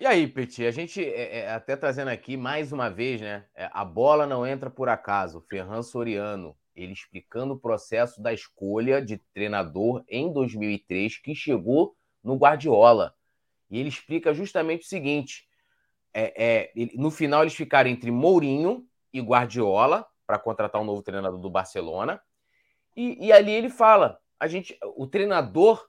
E aí, Petit, a gente é, é, até trazendo aqui mais uma vez, né? É, a bola não entra por acaso. Ferran Soriano, ele explicando o processo da escolha de treinador em 2003 que chegou no Guardiola. E ele explica justamente o seguinte: é, é, ele, no final eles ficaram entre Mourinho e Guardiola para contratar um novo treinador do Barcelona. E, e, ali ele fala: a gente, o treinador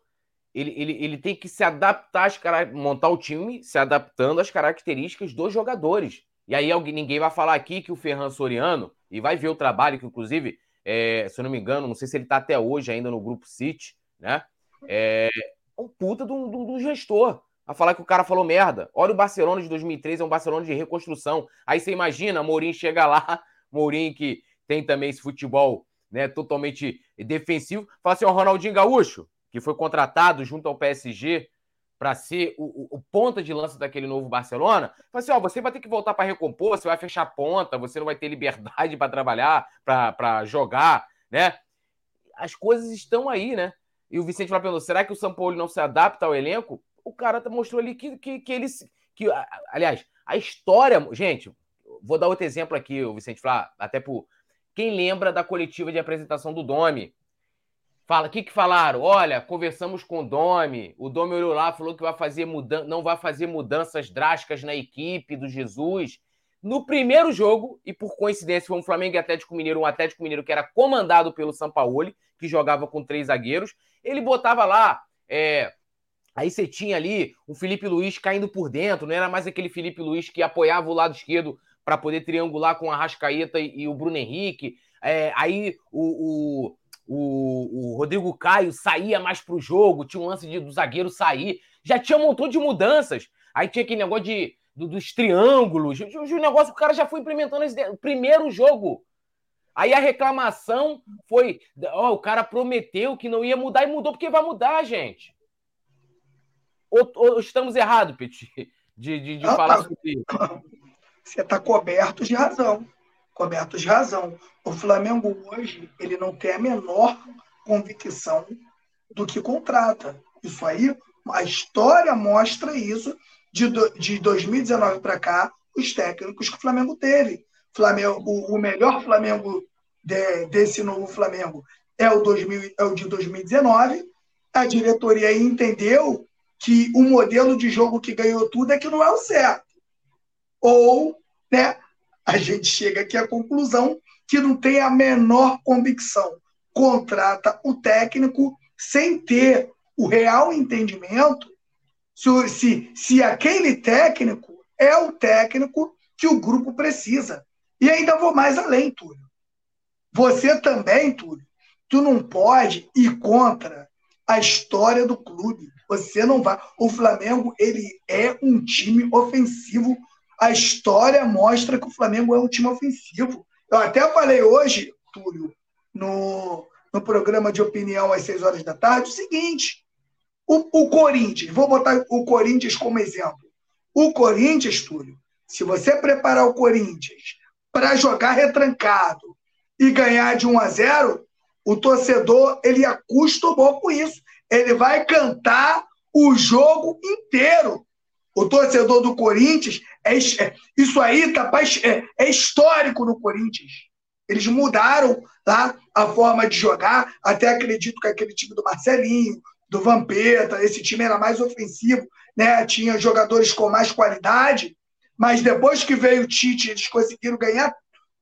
ele, ele, ele tem que se adaptar, às, montar o time se adaptando às características dos jogadores. E aí alguém, ninguém vai falar aqui que o Ferran Soriano, e vai ver o trabalho que, inclusive, é, se eu não me engano, não sei se ele está até hoje ainda no Grupo City, né? É um puta um gestor. A falar que o cara falou merda. Olha o Barcelona de 2003, é um Barcelona de reconstrução. Aí você imagina, Mourinho chega lá, Mourinho que tem também esse futebol né, totalmente defensivo, fala assim, ó, Ronaldinho Gaúcho, que foi contratado junto ao PSG, para ser o, o, ponta de lança daquele novo Barcelona, fala assim: ó, você vai ter que voltar para recompor, você vai fechar ponta, você não vai ter liberdade para trabalhar, para jogar, né? As coisas estão aí, né? E o Vicente vai perguntou: será que o São Paulo não se adapta ao elenco? O cara mostrou ali que, que, que eles. Que, aliás, a história. Gente, vou dar outro exemplo aqui, o Vicente Flá, até por. Quem lembra da coletiva de apresentação do Domi? Fala, o que, que falaram? Olha, conversamos com o Domi. O Domi olhou lá, falou que vai fazer mudan não vai fazer mudanças drásticas na equipe do Jesus. No primeiro jogo, e por coincidência foi um Flamengo e Atlético Mineiro, um Atlético Mineiro que era comandado pelo Sampaoli, que jogava com três zagueiros, ele botava lá. É... Aí você tinha ali o Felipe Luiz caindo por dentro, não era mais aquele Felipe Luiz que apoiava o lado esquerdo para poder triangular com a Rascaeta e, e o Bruno Henrique. É... aí o, o o, o Rodrigo Caio saía mais para o jogo, tinha um lance de, do zagueiro sair, já tinha um montão de mudanças. Aí tinha aquele negócio de, do, dos triângulos, o negócio que o cara já foi implementando esse, primeiro jogo. Aí a reclamação foi: ó, o cara prometeu que não ia mudar e mudou porque vai mudar, gente. Ou, ou estamos errados, Petit, de, de, de falar tá... sobre isso? Você está coberto de razão cobertos de razão. O Flamengo hoje ele não tem a menor convicção do que contrata. Isso aí, a história mostra isso de, de 2019 para cá, os técnicos que o Flamengo teve. Flamengo, o, o melhor Flamengo de, desse novo Flamengo é o, 2000, é o de 2019 a diretoria entendeu que o modelo de jogo que ganhou tudo é que não é o certo. Ou, né, a gente chega aqui à conclusão que não tem a menor convicção. Contrata o técnico sem ter o real entendimento se, se, se aquele técnico é o técnico que o grupo precisa. E ainda vou mais além, Túlio. Você também, Túlio, tu não pode ir contra a história do clube. Você não vai. O Flamengo, ele é um time ofensivo. A história mostra que o Flamengo é um time ofensivo. Eu até falei hoje, Túlio, no, no programa de opinião às seis horas da tarde, o seguinte: o, o Corinthians, vou botar o Corinthians como exemplo. O Corinthians, Túlio, se você preparar o Corinthians para jogar retrancado e ganhar de 1 a 0, o torcedor ele acostumou com isso. Ele vai cantar o jogo inteiro. O torcedor do Corinthians, é, é isso aí tá, é, é histórico no Corinthians. Eles mudaram tá, a forma de jogar. Até acredito que aquele time do Marcelinho, do Vampeta, esse time era mais ofensivo, né? tinha jogadores com mais qualidade, mas depois que veio o Tite, eles conseguiram ganhar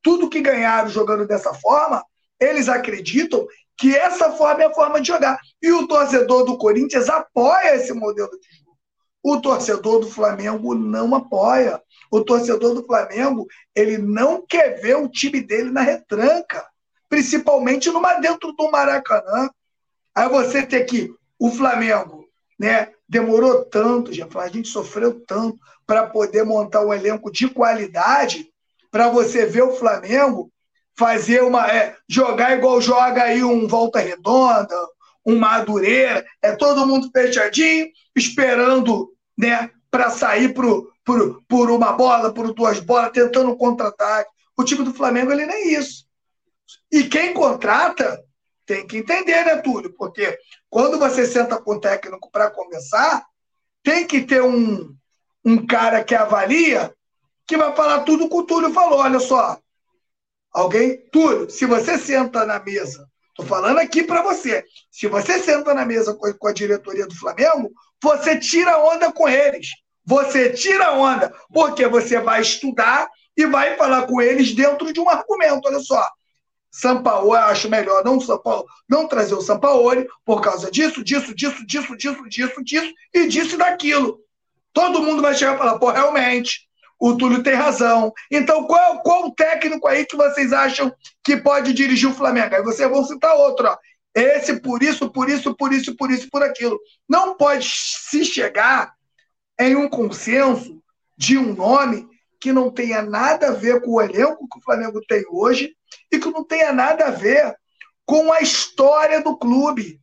tudo que ganharam jogando dessa forma, eles acreditam que essa forma é a forma de jogar. E o torcedor do Corinthians apoia esse modelo de jogo. O torcedor do Flamengo não apoia. O torcedor do Flamengo, ele não quer ver o time dele na retranca, principalmente numa dentro do Maracanã. Aí você tem que o Flamengo, né, demorou tanto, a gente sofreu tanto para poder montar um elenco de qualidade para você ver o Flamengo fazer uma é, jogar igual joga aí um volta redonda, um Madureira, é todo mundo fechadinho, esperando, né, para sair pro, por, por uma bola, por duas bolas, tentando um contra-ataque. O time do Flamengo ele nem é isso. E quem contrata tem que entender, né, Túlio? Porque quando você senta com o técnico para conversar, tem que ter um, um cara que avalia que vai falar tudo que o Túlio falou. Olha só, alguém, Túlio, se você senta na mesa, tô falando aqui para você, se você senta na mesa com, a diretoria do Flamengo, você tira onda com eles. Você tira onda, porque você vai estudar e vai falar com eles dentro de um argumento. Olha só, Sampaoli, acho melhor não, Paulo não trazer o Sampaoli por causa disso, disso, disso, disso, disso, disso, disso e disso e daquilo. Todo mundo vai chegar e falar, pô, realmente, o Túlio tem razão. Então, qual, qual o técnico aí que vocês acham que pode dirigir o Flamengo? Aí vocês vão citar outro, ó. Esse, por isso, por isso, por isso, por isso, por aquilo. Não pode se chegar em um consenso de um nome que não tenha nada a ver com o elenco que o Flamengo tem hoje e que não tenha nada a ver com a história do clube.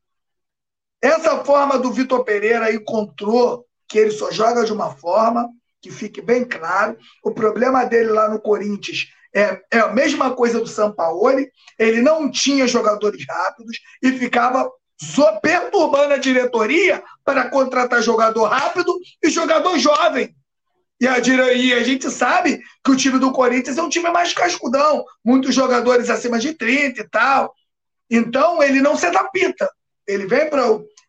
Essa forma do Vitor Pereira encontrou que ele só joga de uma forma, que fique bem claro. O problema dele lá no Corinthians é, é a mesma coisa do Sampaoli. Ele não tinha jogadores rápidos e ficava perturbando a diretoria para contratar jogador rápido e jogador jovem. E a, e a gente sabe que o time do Corinthians é um time mais cascudão, muitos jogadores acima de 30 e tal. Então ele não se adapta. Ele vem para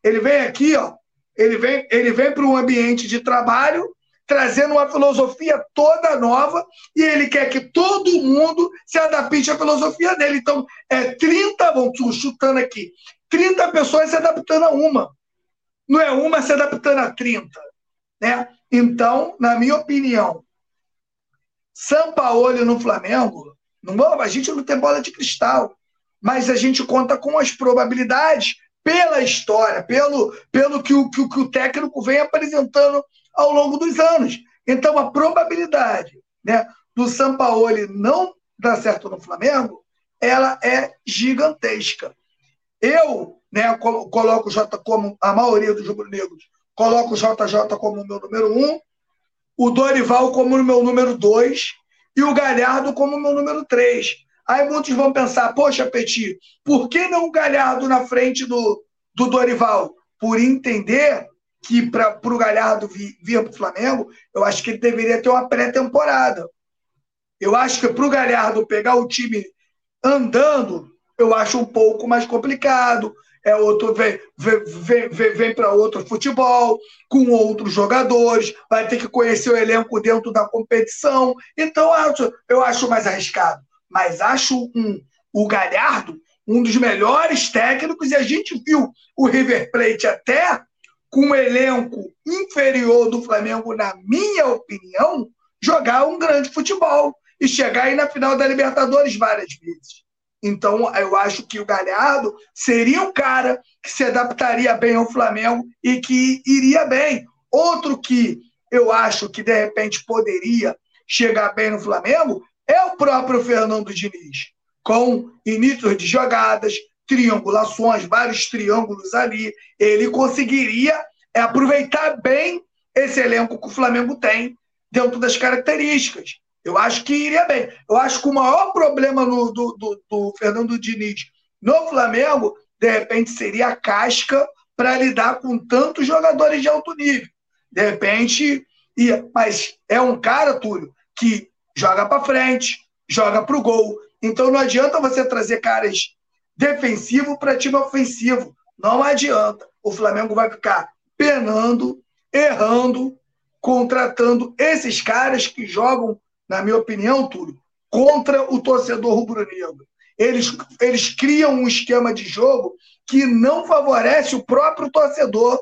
ele vem aqui, ó, ele vem ele vem para um ambiente de trabalho trazendo uma filosofia toda nova e ele quer que todo mundo se adapte à filosofia dele. Então, é 30, vamos chutando aqui, 30 pessoas se adaptando a uma. Não é uma se adaptando a 30. Né? Então, na minha opinião, Sampaoli no Flamengo, não, a gente não tem bola de cristal, mas a gente conta com as probabilidades pela história, pelo, pelo que, o, que, que o técnico vem apresentando ao longo dos anos. Então, a probabilidade né, do Sampaoli não dar certo no Flamengo, ela é gigantesca. Eu né, coloco o Jota como a maioria dos rubro-negros coloco o JJ como meu número um, o Dorival como meu número dois e o Galhardo como meu número três. Aí muitos vão pensar, poxa, Petit, por que não o Galhardo na frente do, do Dorival? Por entender que para o Galhardo vir, para o Flamengo, eu acho que ele deveria ter uma pré-temporada. Eu acho que para o Galhardo pegar o time andando, eu acho um pouco mais complicado. é outro vem, vem, vem, vem, vem para outro futebol, com outros jogadores, vai ter que conhecer o elenco dentro da competição. Então, eu acho, eu acho mais arriscado. Mas acho um, o Galhardo um dos melhores técnicos, e a gente viu o River Plate até com um elenco inferior do Flamengo, na minha opinião, jogar um grande futebol e chegar aí na final da Libertadores várias vezes. Então, eu acho que o Galhardo seria um cara que se adaptaria bem ao Flamengo e que iria bem. Outro que eu acho que, de repente, poderia chegar bem no Flamengo é o próprio Fernando Diniz, com inícios de jogadas, triangulações, vários triângulos ali. Ele conseguiria aproveitar bem esse elenco que o Flamengo tem dentro das características. Eu acho que iria bem. Eu acho que o maior problema no, do, do, do Fernando Diniz no Flamengo, de repente, seria a casca para lidar com tantos jogadores de alto nível. De repente, ia. Mas é um cara, Túlio, que joga para frente, joga para o gol. Então não adianta você trazer caras defensivos para time ofensivo. Não adianta. O Flamengo vai ficar penando, errando, contratando esses caras que jogam na minha opinião, Túlio, contra o torcedor rubro-negro. Eles, eles criam um esquema de jogo que não favorece o próprio torcedor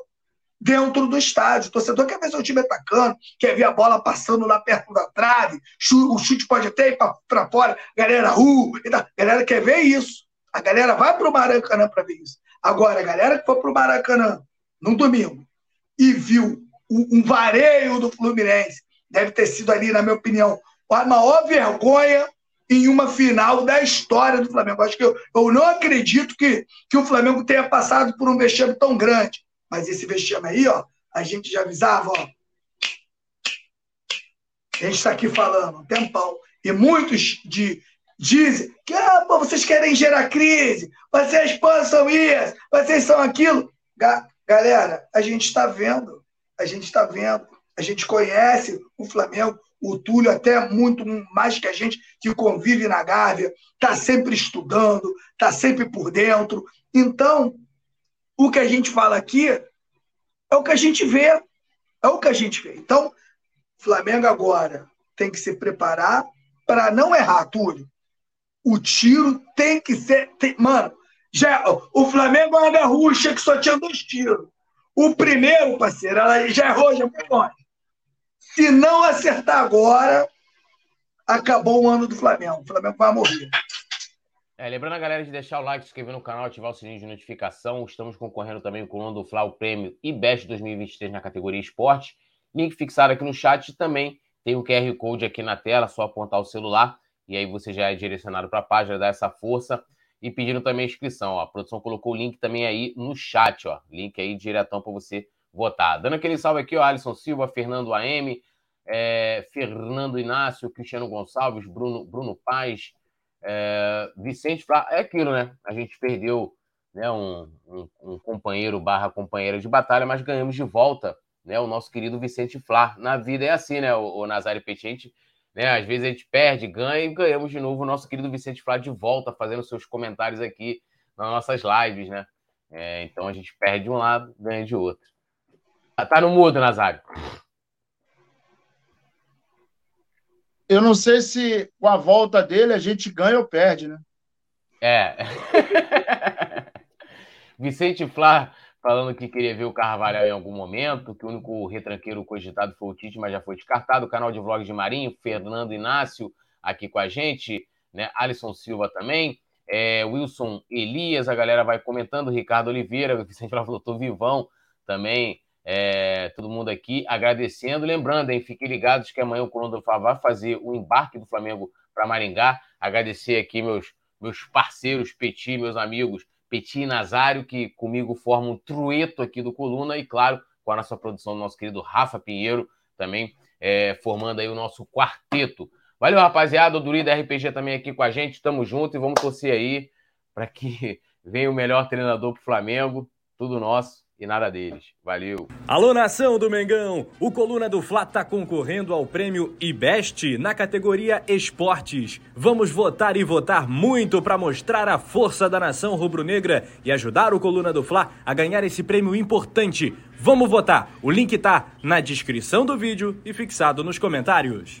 dentro do estádio. O torcedor quer ver seu time atacando, quer ver a bola passando lá perto da trave, o chute pode até ir para fora, galera, uh, galera quer ver isso. A galera vai para o Maracanã para ver isso. Agora, a galera que foi para o Maracanã no domingo e viu um vareio do Fluminense, deve ter sido ali, na minha opinião, a maior vergonha em uma final da história do Flamengo. Acho que eu, eu não acredito que, que o Flamengo tenha passado por um vexame tão grande. Mas esse vexame aí, ó, a gente já avisava, ó. A gente está aqui falando um tempão. E muitos de, dizem que ah, pô, vocês querem gerar crise, vocês são isso, vocês são aquilo. Ga galera, a gente está vendo, a gente está vendo, a gente conhece o Flamengo, o Túlio até muito mais que a gente que convive na Gávea, está sempre estudando, está sempre por dentro. Então, o que a gente fala aqui é o que a gente vê. É o que a gente vê. Então, Flamengo agora tem que se preparar para não errar, Túlio. O tiro tem que ser. Tem, mano, já, o Flamengo é uma que só tinha dois tiros. O primeiro, parceiro, ela já errou, já foi longe. Se não acertar agora, acabou o ano do Flamengo. O Flamengo vai morrer. É, lembrando a galera de deixar o like, se inscrever no canal, ativar o sininho de notificação. Estamos concorrendo também com o ano do Fla, o prêmio e Best 2023 na categoria esporte. Link fixado aqui no chat também tem o um QR Code aqui na tela, só apontar o celular e aí você já é direcionado para a página, dá essa força. E pedindo também a inscrição. Ó. A produção colocou o link também aí no chat, ó. Link aí diretão para você votar. Dando aquele salve aqui, ó, Alisson Silva, Fernando AM, é, Fernando Inácio, Cristiano Gonçalves, Bruno, Bruno Paz, é, Vicente Flá. É aquilo, né? A gente perdeu né, um, um, um, companheiro barra companheira de batalha, mas ganhamos de volta né, o nosso querido Vicente Flá. Na vida é assim, né, o, o Nazário Petit, né? Às vezes a gente perde, ganha e ganhamos de novo o nosso querido Vicente Flá de volta, fazendo seus comentários aqui nas nossas lives, né? É, então a gente perde de um lado, ganha de outro. Tá no mudo, Nazário. Eu não sei se com a volta dele a gente ganha ou perde, né? É. Vicente Flá falando que queria ver o Carvalho em algum momento, que o único retranqueiro cogitado foi o Tite, mas já foi descartado. O canal de vlogs de Marinho, Fernando Inácio aqui com a gente, né? Alisson Silva também. É, Wilson Elias, a galera vai comentando, Ricardo Oliveira, o Vicente falou, tô vivão também. É, todo mundo aqui agradecendo. Lembrando, hein, fiquem ligados que amanhã o Colombo vai fazer o embarque do Flamengo para Maringá. Agradecer aqui meus, meus parceiros, Petit, meus amigos, Petit Nazário, que comigo formam um trueto aqui do Coluna, e claro, com a nossa produção do nosso querido Rafa Pinheiro, também é, formando aí o nosso quarteto. Valeu, rapaziada. O Duri da RPG também aqui com a gente. Tamo junto e vamos torcer aí para que venha o melhor treinador para o Flamengo. Tudo nosso. E nada deles. Valeu. Alô, nação do Mengão! O Coluna do Fla está concorrendo ao prêmio IBEST na categoria Esportes. Vamos votar e votar muito para mostrar a força da nação rubro-negra e ajudar o Coluna do Fla a ganhar esse prêmio importante. Vamos votar! O link tá na descrição do vídeo e fixado nos comentários.